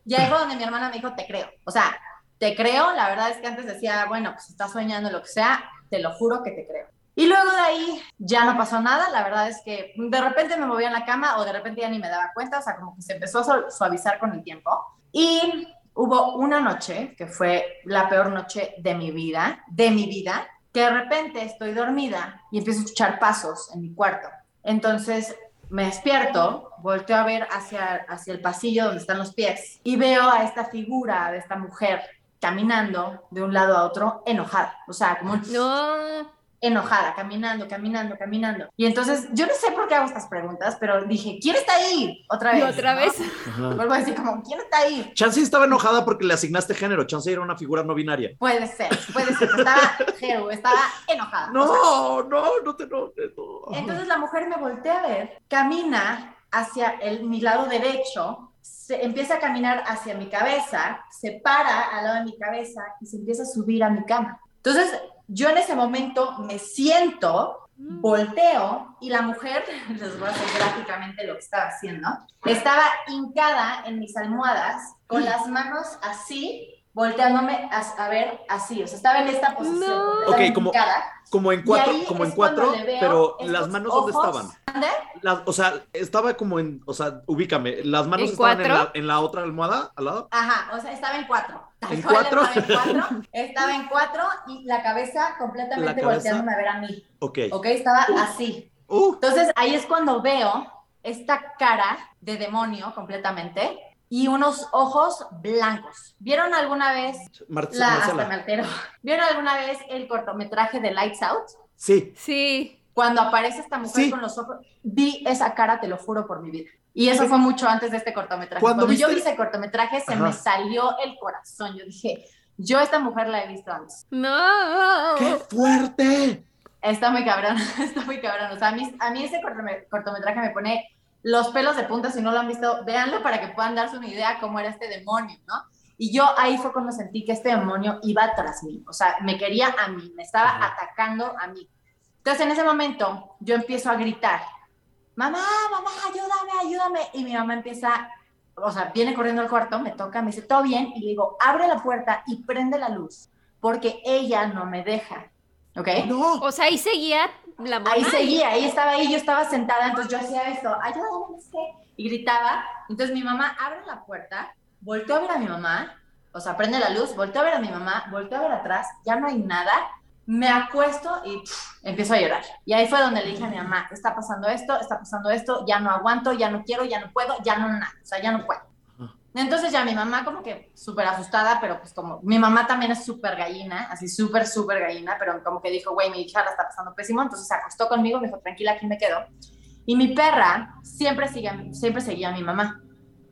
Y ahí fue donde mi hermana me dijo, te creo. O sea, te creo. La verdad es que antes decía, bueno, pues estás soñando lo que sea, te lo juro que te creo. Y luego de ahí ya no pasó nada. La verdad es que de repente me movía en la cama o de repente ya ni me daba cuenta. O sea, como que se empezó a su- suavizar con el tiempo. Y hubo una noche que fue la peor noche de mi vida, de mi vida, que de repente estoy dormida y empiezo a escuchar pasos en mi cuarto. Entonces me despierto, volteo a ver hacia, hacia el pasillo donde están los pies y veo a esta figura de esta mujer caminando de un lado a otro enojada, o sea, como No. Enojada, caminando, caminando, caminando. Y entonces yo no sé por qué hago estas preguntas, pero dije, ¿quién está ahí? Otra vez. Otra ¿no? vez. Ajá. [laughs] Vuelvo a decir como, ¿quién está ahí? Chance estaba enojada porque le asignaste género. Chance era una figura no binaria. Puede ser, puede ser. Estaba, Jeru, estaba enojada. O sea, No, no, no te enojes. no. Entonces la mujer me voltea a ver, camina hacia el, mi lado derecho, se empieza a caminar hacia mi cabeza, se para al lado de mi cabeza y se empieza a subir a mi cama. Entonces yo en ese momento me siento, volteo y la mujer, [laughs] les voy a hacer gráficamente lo que estaba haciendo, estaba hincada en mis almohadas con las manos así. Volteándome a, a ver así, o sea, estaba en esta posición. No. Ok, como- en cuatro, como en cuatro, pero las manos ¿dónde estaban? O sea, estaba como en, o sea, ubícame, las manos ¿En estaban en la, cuatro? en la otra almohada al lado. Ajá, o sea, estaba en cuatro. ¿En cuatro? Estaba en cuatro, [laughs] estaba en cuatro y la cabeza completamente La cabeza. volteándome a ver a mí. Ok. ¿Ok? Estaba así. Uh, Entonces ahí es cuando veo esta cara de demonio completamente y unos ojos blancos. ¿Vieron alguna vez Mar- la hasta me altero. [laughs] ¿Vieron alguna vez el cortometraje de Lights Out? Sí. Sí. Cuando aparece esta mujer Sí. con los ojos, vi esa cara, te lo juro por mi vida. Y eso fue mucho antes de este cortometraje. Cuando Cuando, yo vi ese cortometraje, se Ajá. me salió el corazón. Yo dije, yo esta mujer la he visto antes. No. ¡Qué fuerte! Está muy cabrón, [laughs] está muy cabrón. O sea, a mí, a mí ese cortome- cortometraje me pone los pelos de punta. Si no lo han visto, véanlo para que puedan darse una idea cómo era este demonio, ¿no? Y yo ahí fue cuando sentí que este demonio iba tras mí. O sea, me quería a mí, me estaba Ajá. atacando a mí. Entonces, en ese momento, yo empiezo a gritar, mamá, mamá, ayúdame, ayúdame. Y mi mamá empieza, o sea, viene corriendo al cuarto, me toca, me dice, ¿todo bien? Y le digo, abre la puerta y prende la luz, porque ella no me deja. ¿Ok? No. O sea, ahí seguía la mona. Ahí seguía, ahí estaba ahí, yo estaba sentada, entonces yo hacía esto, ayúdame, y gritaba. Entonces mi mamá abre la puerta, volteó a ver a mi mamá, o sea, prende la luz, volteó a ver a mi mamá, volteó a ver atrás, ya no hay nada, me acuesto y pff, empiezo a llorar. Y ahí fue donde le dije a mi mamá, está pasando esto, está pasando esto, ya no aguanto, ya no quiero, ya no puedo, ya no nada, o sea, ya no puedo. Ajá. Entonces ya mi mamá como que súper asustada, pero pues como mi mamá también es súper gallina, así súper, súper gallina, pero como que dijo, güey, mi hija la está pasando pésimo, entonces se acostó conmigo, me dijo, tranquila, aquí me quedo. Y mi perra siempre, sigue, siempre seguía a mi mamá.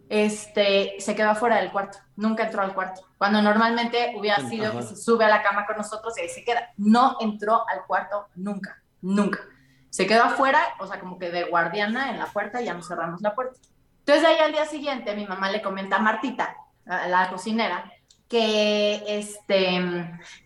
Este, se quedó afuera del cuarto, nunca entró al cuarto. Cuando normalmente hubiera sido que se sube a la cama con nosotros y ahí se queda. No entró al cuarto nunca, nunca. Se quedó afuera, o sea, como que de guardiana en la puerta y ya nos cerramos la puerta. Entonces, ahí al día siguiente, mi mamá le comenta a Martita, a la cocinera, que, este,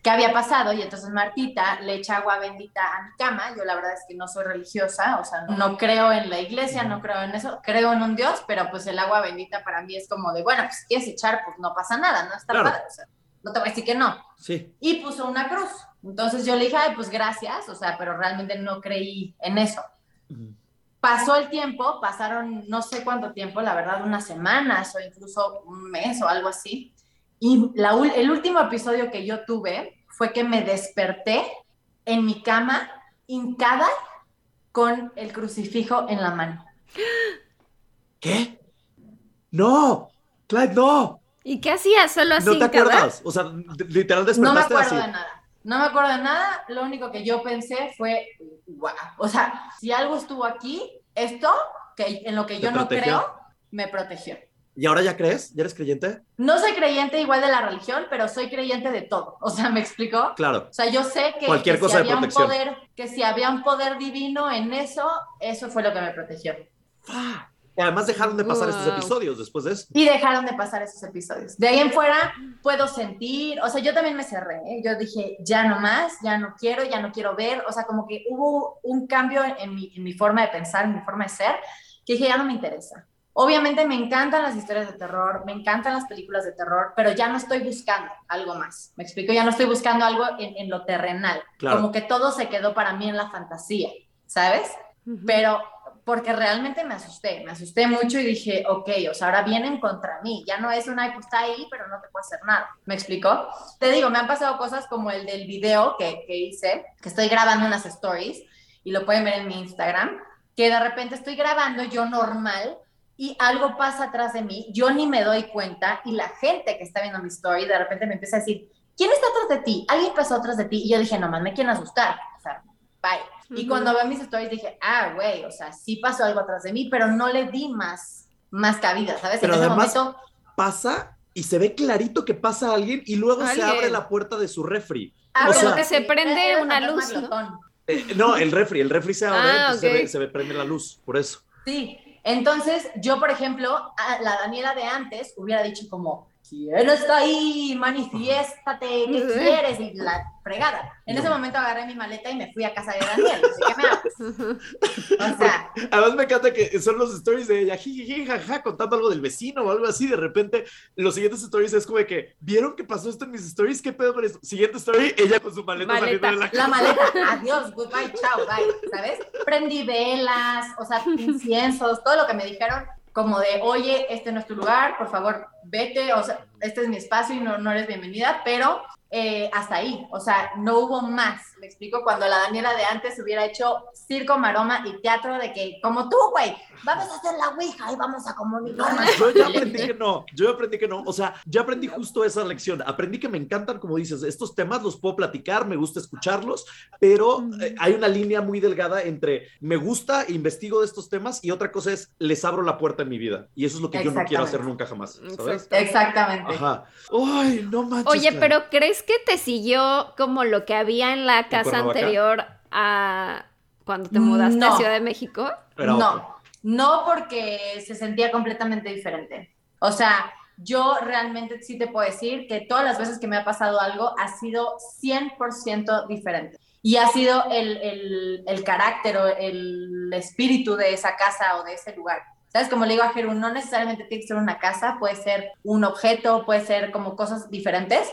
que había pasado y entonces Martita le echa agua bendita a mi cama. Yo la verdad es que no soy religiosa, o sea, no creo en la iglesia, no creo en eso, creo en un Dios, pero pues el agua bendita para mí es como de, bueno, pues si quieres echar, pues no pasa nada, no está padre, o sea, no te voy a decir que no. Sí. Y puso una cruz. Entonces yo le dije, ay, pues gracias, o sea, pero realmente no creí en eso. Pasó el tiempo, pasaron no sé cuánto tiempo, la verdad, unas semanas o incluso un mes o algo así y el último episodio que yo tuve fue que me desperté en mi cama hincada con el crucifijo en la mano. ¿Qué? No, Clyde, no. ¿Y qué hacías? ¿Solo así? ¿No te acuerdas? O sea, literal despertaste No me acuerdo de nada. No me acuerdo de nada. Lo único que yo pensé fue, wow. O sea, si algo estuvo aquí, esto, que en lo que yo no creo, me protegió. ¿Y ahora ya crees? ¿Ya eres creyente? No soy creyente igual de la religión, pero soy creyente de todo. O sea, ¿me explico? Claro. O sea, yo sé que, Cualquier cosa si había un poder, que si había un poder divino en eso, eso fue lo que me protegió. Además dejaron de pasar estos episodios después de eso. Y dejaron de pasar esos episodios. De ahí en fuera puedo sentir, o sea, yo también me cerré, ¿eh? yo dije, ya no más, ya no quiero, ya no quiero ver, o sea, como que hubo un cambio en mi, en mi forma de pensar, en mi forma de ser, que dije, ya no me interesa. Obviamente me encantan las historias de terror, me encantan las películas de terror, pero ya no estoy buscando algo más. Me explico, ya no estoy buscando algo en, lo terrenal. Como que todo se quedó para mí en la fantasía, ¿sabes? Pero porque realmente me asusté, me asusté mucho y dije, ok, o sea, ahora vienen contra mí, ya no es una, pues está ahí, pero no te puedo hacer nada. ¿Me explico? Te digo, me han pasado cosas como el del video que, que hice, que estoy grabando unas stories y lo pueden ver en mi Instagram, que de repente estoy grabando yo normal y algo pasa atrás de mí, yo ni me doy cuenta y la gente que está viendo mi story de repente me empieza a decir, ¿quién está atrás de ti? Alguien pasó atrás de ti y yo dije, no más, me quieren asustar, o sea, bye. Y cuando veo mis stories dije, ah, güey, o sea, sí pasó algo atrás de mí, pero no le di más, más cabida, ¿sabes? Pero además pasa y se ve clarito que pasa alguien y luego se abre la puerta de su refri. Ah, o sea, que se prende una luz. ¿no? Eh, no, el refri, el refri se abre, ah, se, ve, se ve, prende la luz, por eso. Sí, entonces, yo, por ejemplo, a la Daniela de antes hubiera dicho como, ¿quién está ahí? Manifiéstate, ¿qué quieres? Y la fregada. En ese momento agarré mi maleta y me fui a casa de Daniel. Así que me haces. O sea. [laughs] Además, me encanta que son los stories de ella, jiji, jaja, contando algo del vecino o algo así. De repente, los siguientes stories es como de que, ¿vieron que pasó esto en mis stories? ¿Qué pedo con esto? Siguiente story, ella con su maleta, maleta. de la casa. La maleta, [laughs] adiós, goodbye, chao, bye. ¿Sabes? Prendí velas, o sea, inciensos, todo lo que me dijeron como de, oye, este no es tu lugar, por favor, vete, o sea, este es mi espacio y no, no eres bienvenida, pero eh, hasta ahí, o sea, no hubo más. Me explico, cuando la Daniela de antes hubiera hecho circo, maroma y teatro de que, como tú, güey, vamos a hacer la ouija y vamos a comunicarnos. yo ya aprendí que no, yo aprendí que no, o sea, yo aprendí justo esa lección, aprendí que me encantan, como dices, estos temas los puedo platicar, me gusta escucharlos, pero eh, hay una línea muy delgada entre me gusta, investigo de estos temas y otra cosa es les abro la puerta en mi vida y eso es lo que yo no quiero hacer nunca jamás, ¿sabes? Exactamente. Ajá. Ay, no manches. Oye, pero ¿crees que te siguió como lo que había en la casa anterior a cuando te mudaste a Ciudad de México? no, no porque se sentía completamente diferente. O sea, yo realmente sí te puedo decir que todas las veces que me ha pasado algo ha sido 100% diferente. Y ha sido el, el, el carácter o el espíritu de esa casa o de ese lugar. ¿Sabes? Como le digo a Jeru, no necesariamente tiene que ser una casa, puede ser un objeto, puede ser como cosas diferentes,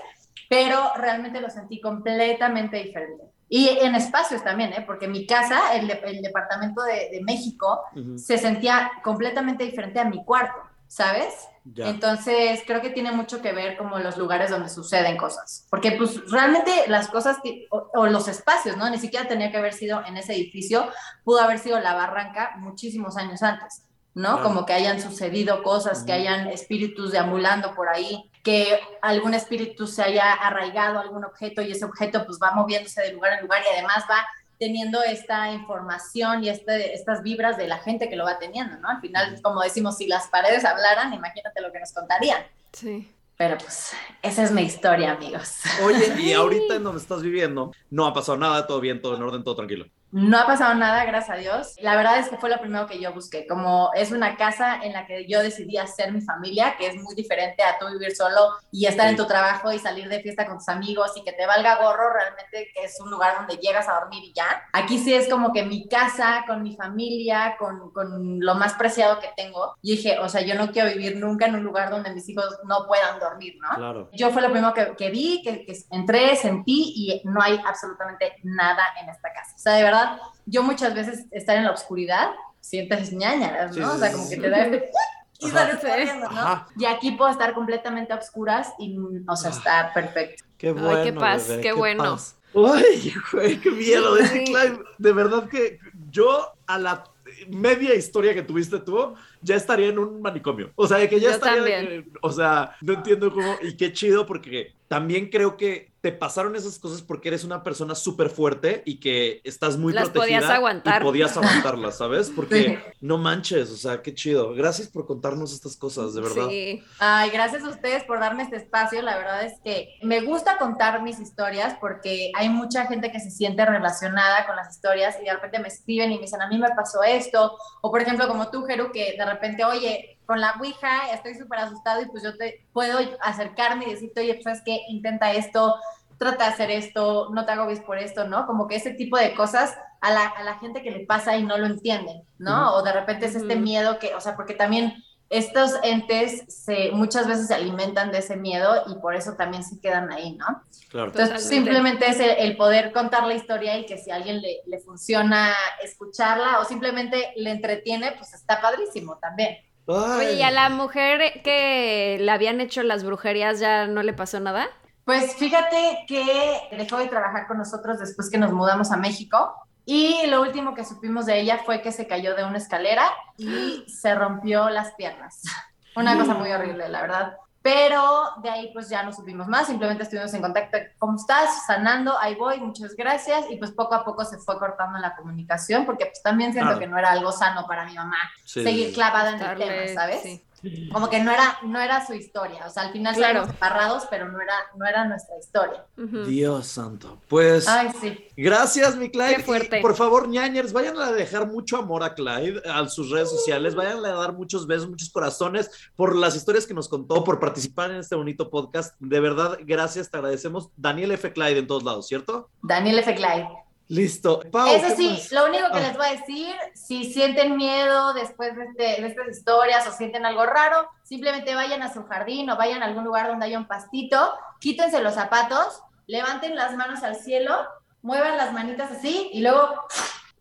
pero realmente lo sentí completamente diferente. Y en espacios también, ¿eh? porque mi casa, el, el departamento de, de México, se sentía completamente diferente a mi cuarto, ¿sabes? Entonces, creo que tiene mucho que ver como los lugares donde suceden cosas. Porque pues realmente las cosas o, o, los espacios, ¿no? Ni siquiera tenía que haber sido en ese edificio, pudo haber sido la barranca muchísimos años antes, ¿no? Como que hayan sucedido cosas, que hayan espíritus deambulando por ahí que algún espíritu se haya arraigado a algún objeto y ese objeto pues va moviéndose de lugar en lugar y además va teniendo esta información y este, estas vibras de la gente que lo va teniendo, ¿no? Al final, como decimos, si las paredes hablaran, imagínate lo que nos contarían. Sí. Pero pues, esa es mi historia, amigos. Oye, [laughs] y ahorita en donde estás viviendo, no ha pasado nada, todo bien, todo en orden, todo tranquilo. No ha pasado nada, gracias a Dios. La verdad es que fue lo primero que yo busqué. Como es una casa en la que yo decidí hacer mi familia, que es muy diferente a tú vivir solo y estar Sí. en tu trabajo y salir de fiesta con tus amigos y que te valga gorro, realmente que es un lugar donde llegas a dormir y ya. Aquí sí es como que mi casa, con mi familia, con, con lo más preciado que tengo. Y dije, o sea, yo no quiero vivir nunca en un lugar donde mis hijos no puedan dormir, ¿no? Claro. Yo fue lo primero que, que vi, que, que entré, sentí y no hay absolutamente nada en esta casa. O sea, de verdad, yo muchas veces estar en la oscuridad sientes ñañaras, ¿no? Sí, o sea, como que te da este... Y sales corriendo, ¿no? Ajá. Y aquí puedo estar completamente a oscuras y, o sea, está perfecto. Qué bueno. qué paz, bebé, qué bueno. paz. Ay, güey, qué miedo. Sí. Clive, de verdad que yo a la media historia que tuviste tú, ya estaría en un manicomio. O sea, de que ya Yo estaría. también. o sea, no entiendo cómo. Y qué chido, porque también creo que te pasaron esas cosas porque eres una persona súper fuerte y que estás muy Las protegida. podías aguantar. Y podías aguantarlas, ¿sabes? [laughs] Porque Sí. no manches, o sea, qué chido. Gracias por contarnos estas cosas, de verdad. Sí. Ay, gracias a ustedes por darme este espacio. La verdad es que me gusta contar mis historias porque hay mucha gente que se siente relacionada con las historias y de repente me escriben y me dicen, a mí me pasó esto. O por ejemplo, como tú, Jeru, que de repente, oye, con la Ouija estoy súper asustado y pues yo te puedo acercarme y decirte, oye, pues sabes que intenta esto, trata de hacer esto, no te agobies por esto, ¿no? Como que ese tipo de cosas a la, a la gente que le pasa y no lo entienden, ¿no? O de repente es este miedo que, o sea, porque también estos entes se, muchas veces se alimentan de ese miedo y por eso también se quedan ahí, ¿no? Claro. Entonces, Totalmente. simplemente es el, el poder contar la historia y que si a alguien le, le funciona escucharla o simplemente le entretiene, pues está padrísimo también. Ay. Oye, ¿y a la mujer que le habían hecho las brujerías ya no le pasó nada? Pues fíjate que dejó de trabajar con nosotros después que nos mudamos a México y lo último que supimos de ella fue que se cayó de una escalera y se rompió las piernas. [laughs] Una cosa muy horrible, la verdad. Pero de ahí pues ya no supimos más, simplemente estuvimos en contacto, ¿cómo estás? Sanando, ahí voy, muchas gracias. Y pues poco a poco se fue cortando la comunicación porque pues también siento Claro. que no era algo sano para mi mamá Sí, seguir clavada en el tema, ¿sabes? sí. Como que no era, no era su historia, o sea, al final Claro. separados, pero no era, no era nuestra historia. Dios santo. Pues. Ay, sí. Gracias, mi Clyde. Qué fuerte. Y, por favor, ñañers, vayan a dejar mucho amor a Clyde a sus redes sociales. Vayan a dar muchos besos, muchos corazones por las historias que nos contó, por participar en este bonito podcast. De verdad, gracias, te agradecemos. Daniel F. Clyde en todos lados, ¿cierto? Daniel F. Clyde. Listo. Pau, Eso ¿qué sí, más? lo único que Ah. les voy a decir, si sienten miedo después de, este- de estas historias o sienten algo raro, simplemente vayan a su jardín o vayan a algún lugar donde haya un pastito, quítense los zapatos, levanten las manos al cielo, muevan las manitas así y luego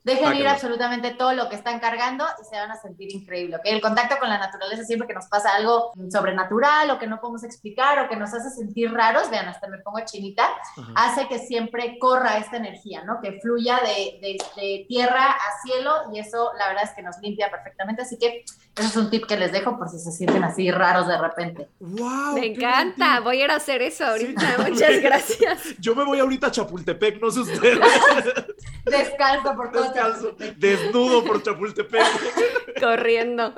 dejen ir Sáquenlo. absolutamente todo lo que están cargando y se van a sentir increíble. ¿ok? El contacto con la naturaleza siempre que nos pasa algo sobrenatural o que no podemos explicar o que nos hace sentir raros, vean, hasta me pongo chinita, Ajá. hace que siempre corra esta energía, ¿no? Que fluya de, de- de tierra a cielo y eso la verdad es que nos limpia perfectamente. Así que eso es un tip que les dejo por si se sienten así raros de repente. ¡Wow! Me encanta, voy a ir a hacer eso ahorita. Sí, Muchas gracias. [laughs] Yo me voy ahorita a Chapultepec, no sé ustedes. [laughs] Descalzo por todo. Descalzo, desnudo por Chapultepec. Corriendo.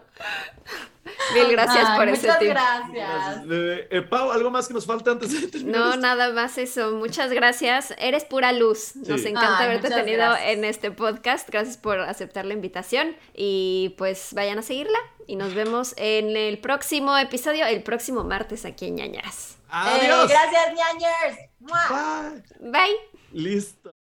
Mil gracias Ay, por ese muchas tip. gracias. Eh, eh, Pau, ¿algo más que nos falta antes de terminar? No, esto? nada más eso. Muchas gracias. Eres pura luz. Nos Sí. encanta Ay, haberte muchas tenido gracias. en este podcast. Gracias por aceptar la invitación. Y pues vayan a seguirla. Y nos vemos en el próximo episodio, el próximo martes aquí en Ñañaras. Adiós. Eh, gracias, ñañers. Bye. Listo.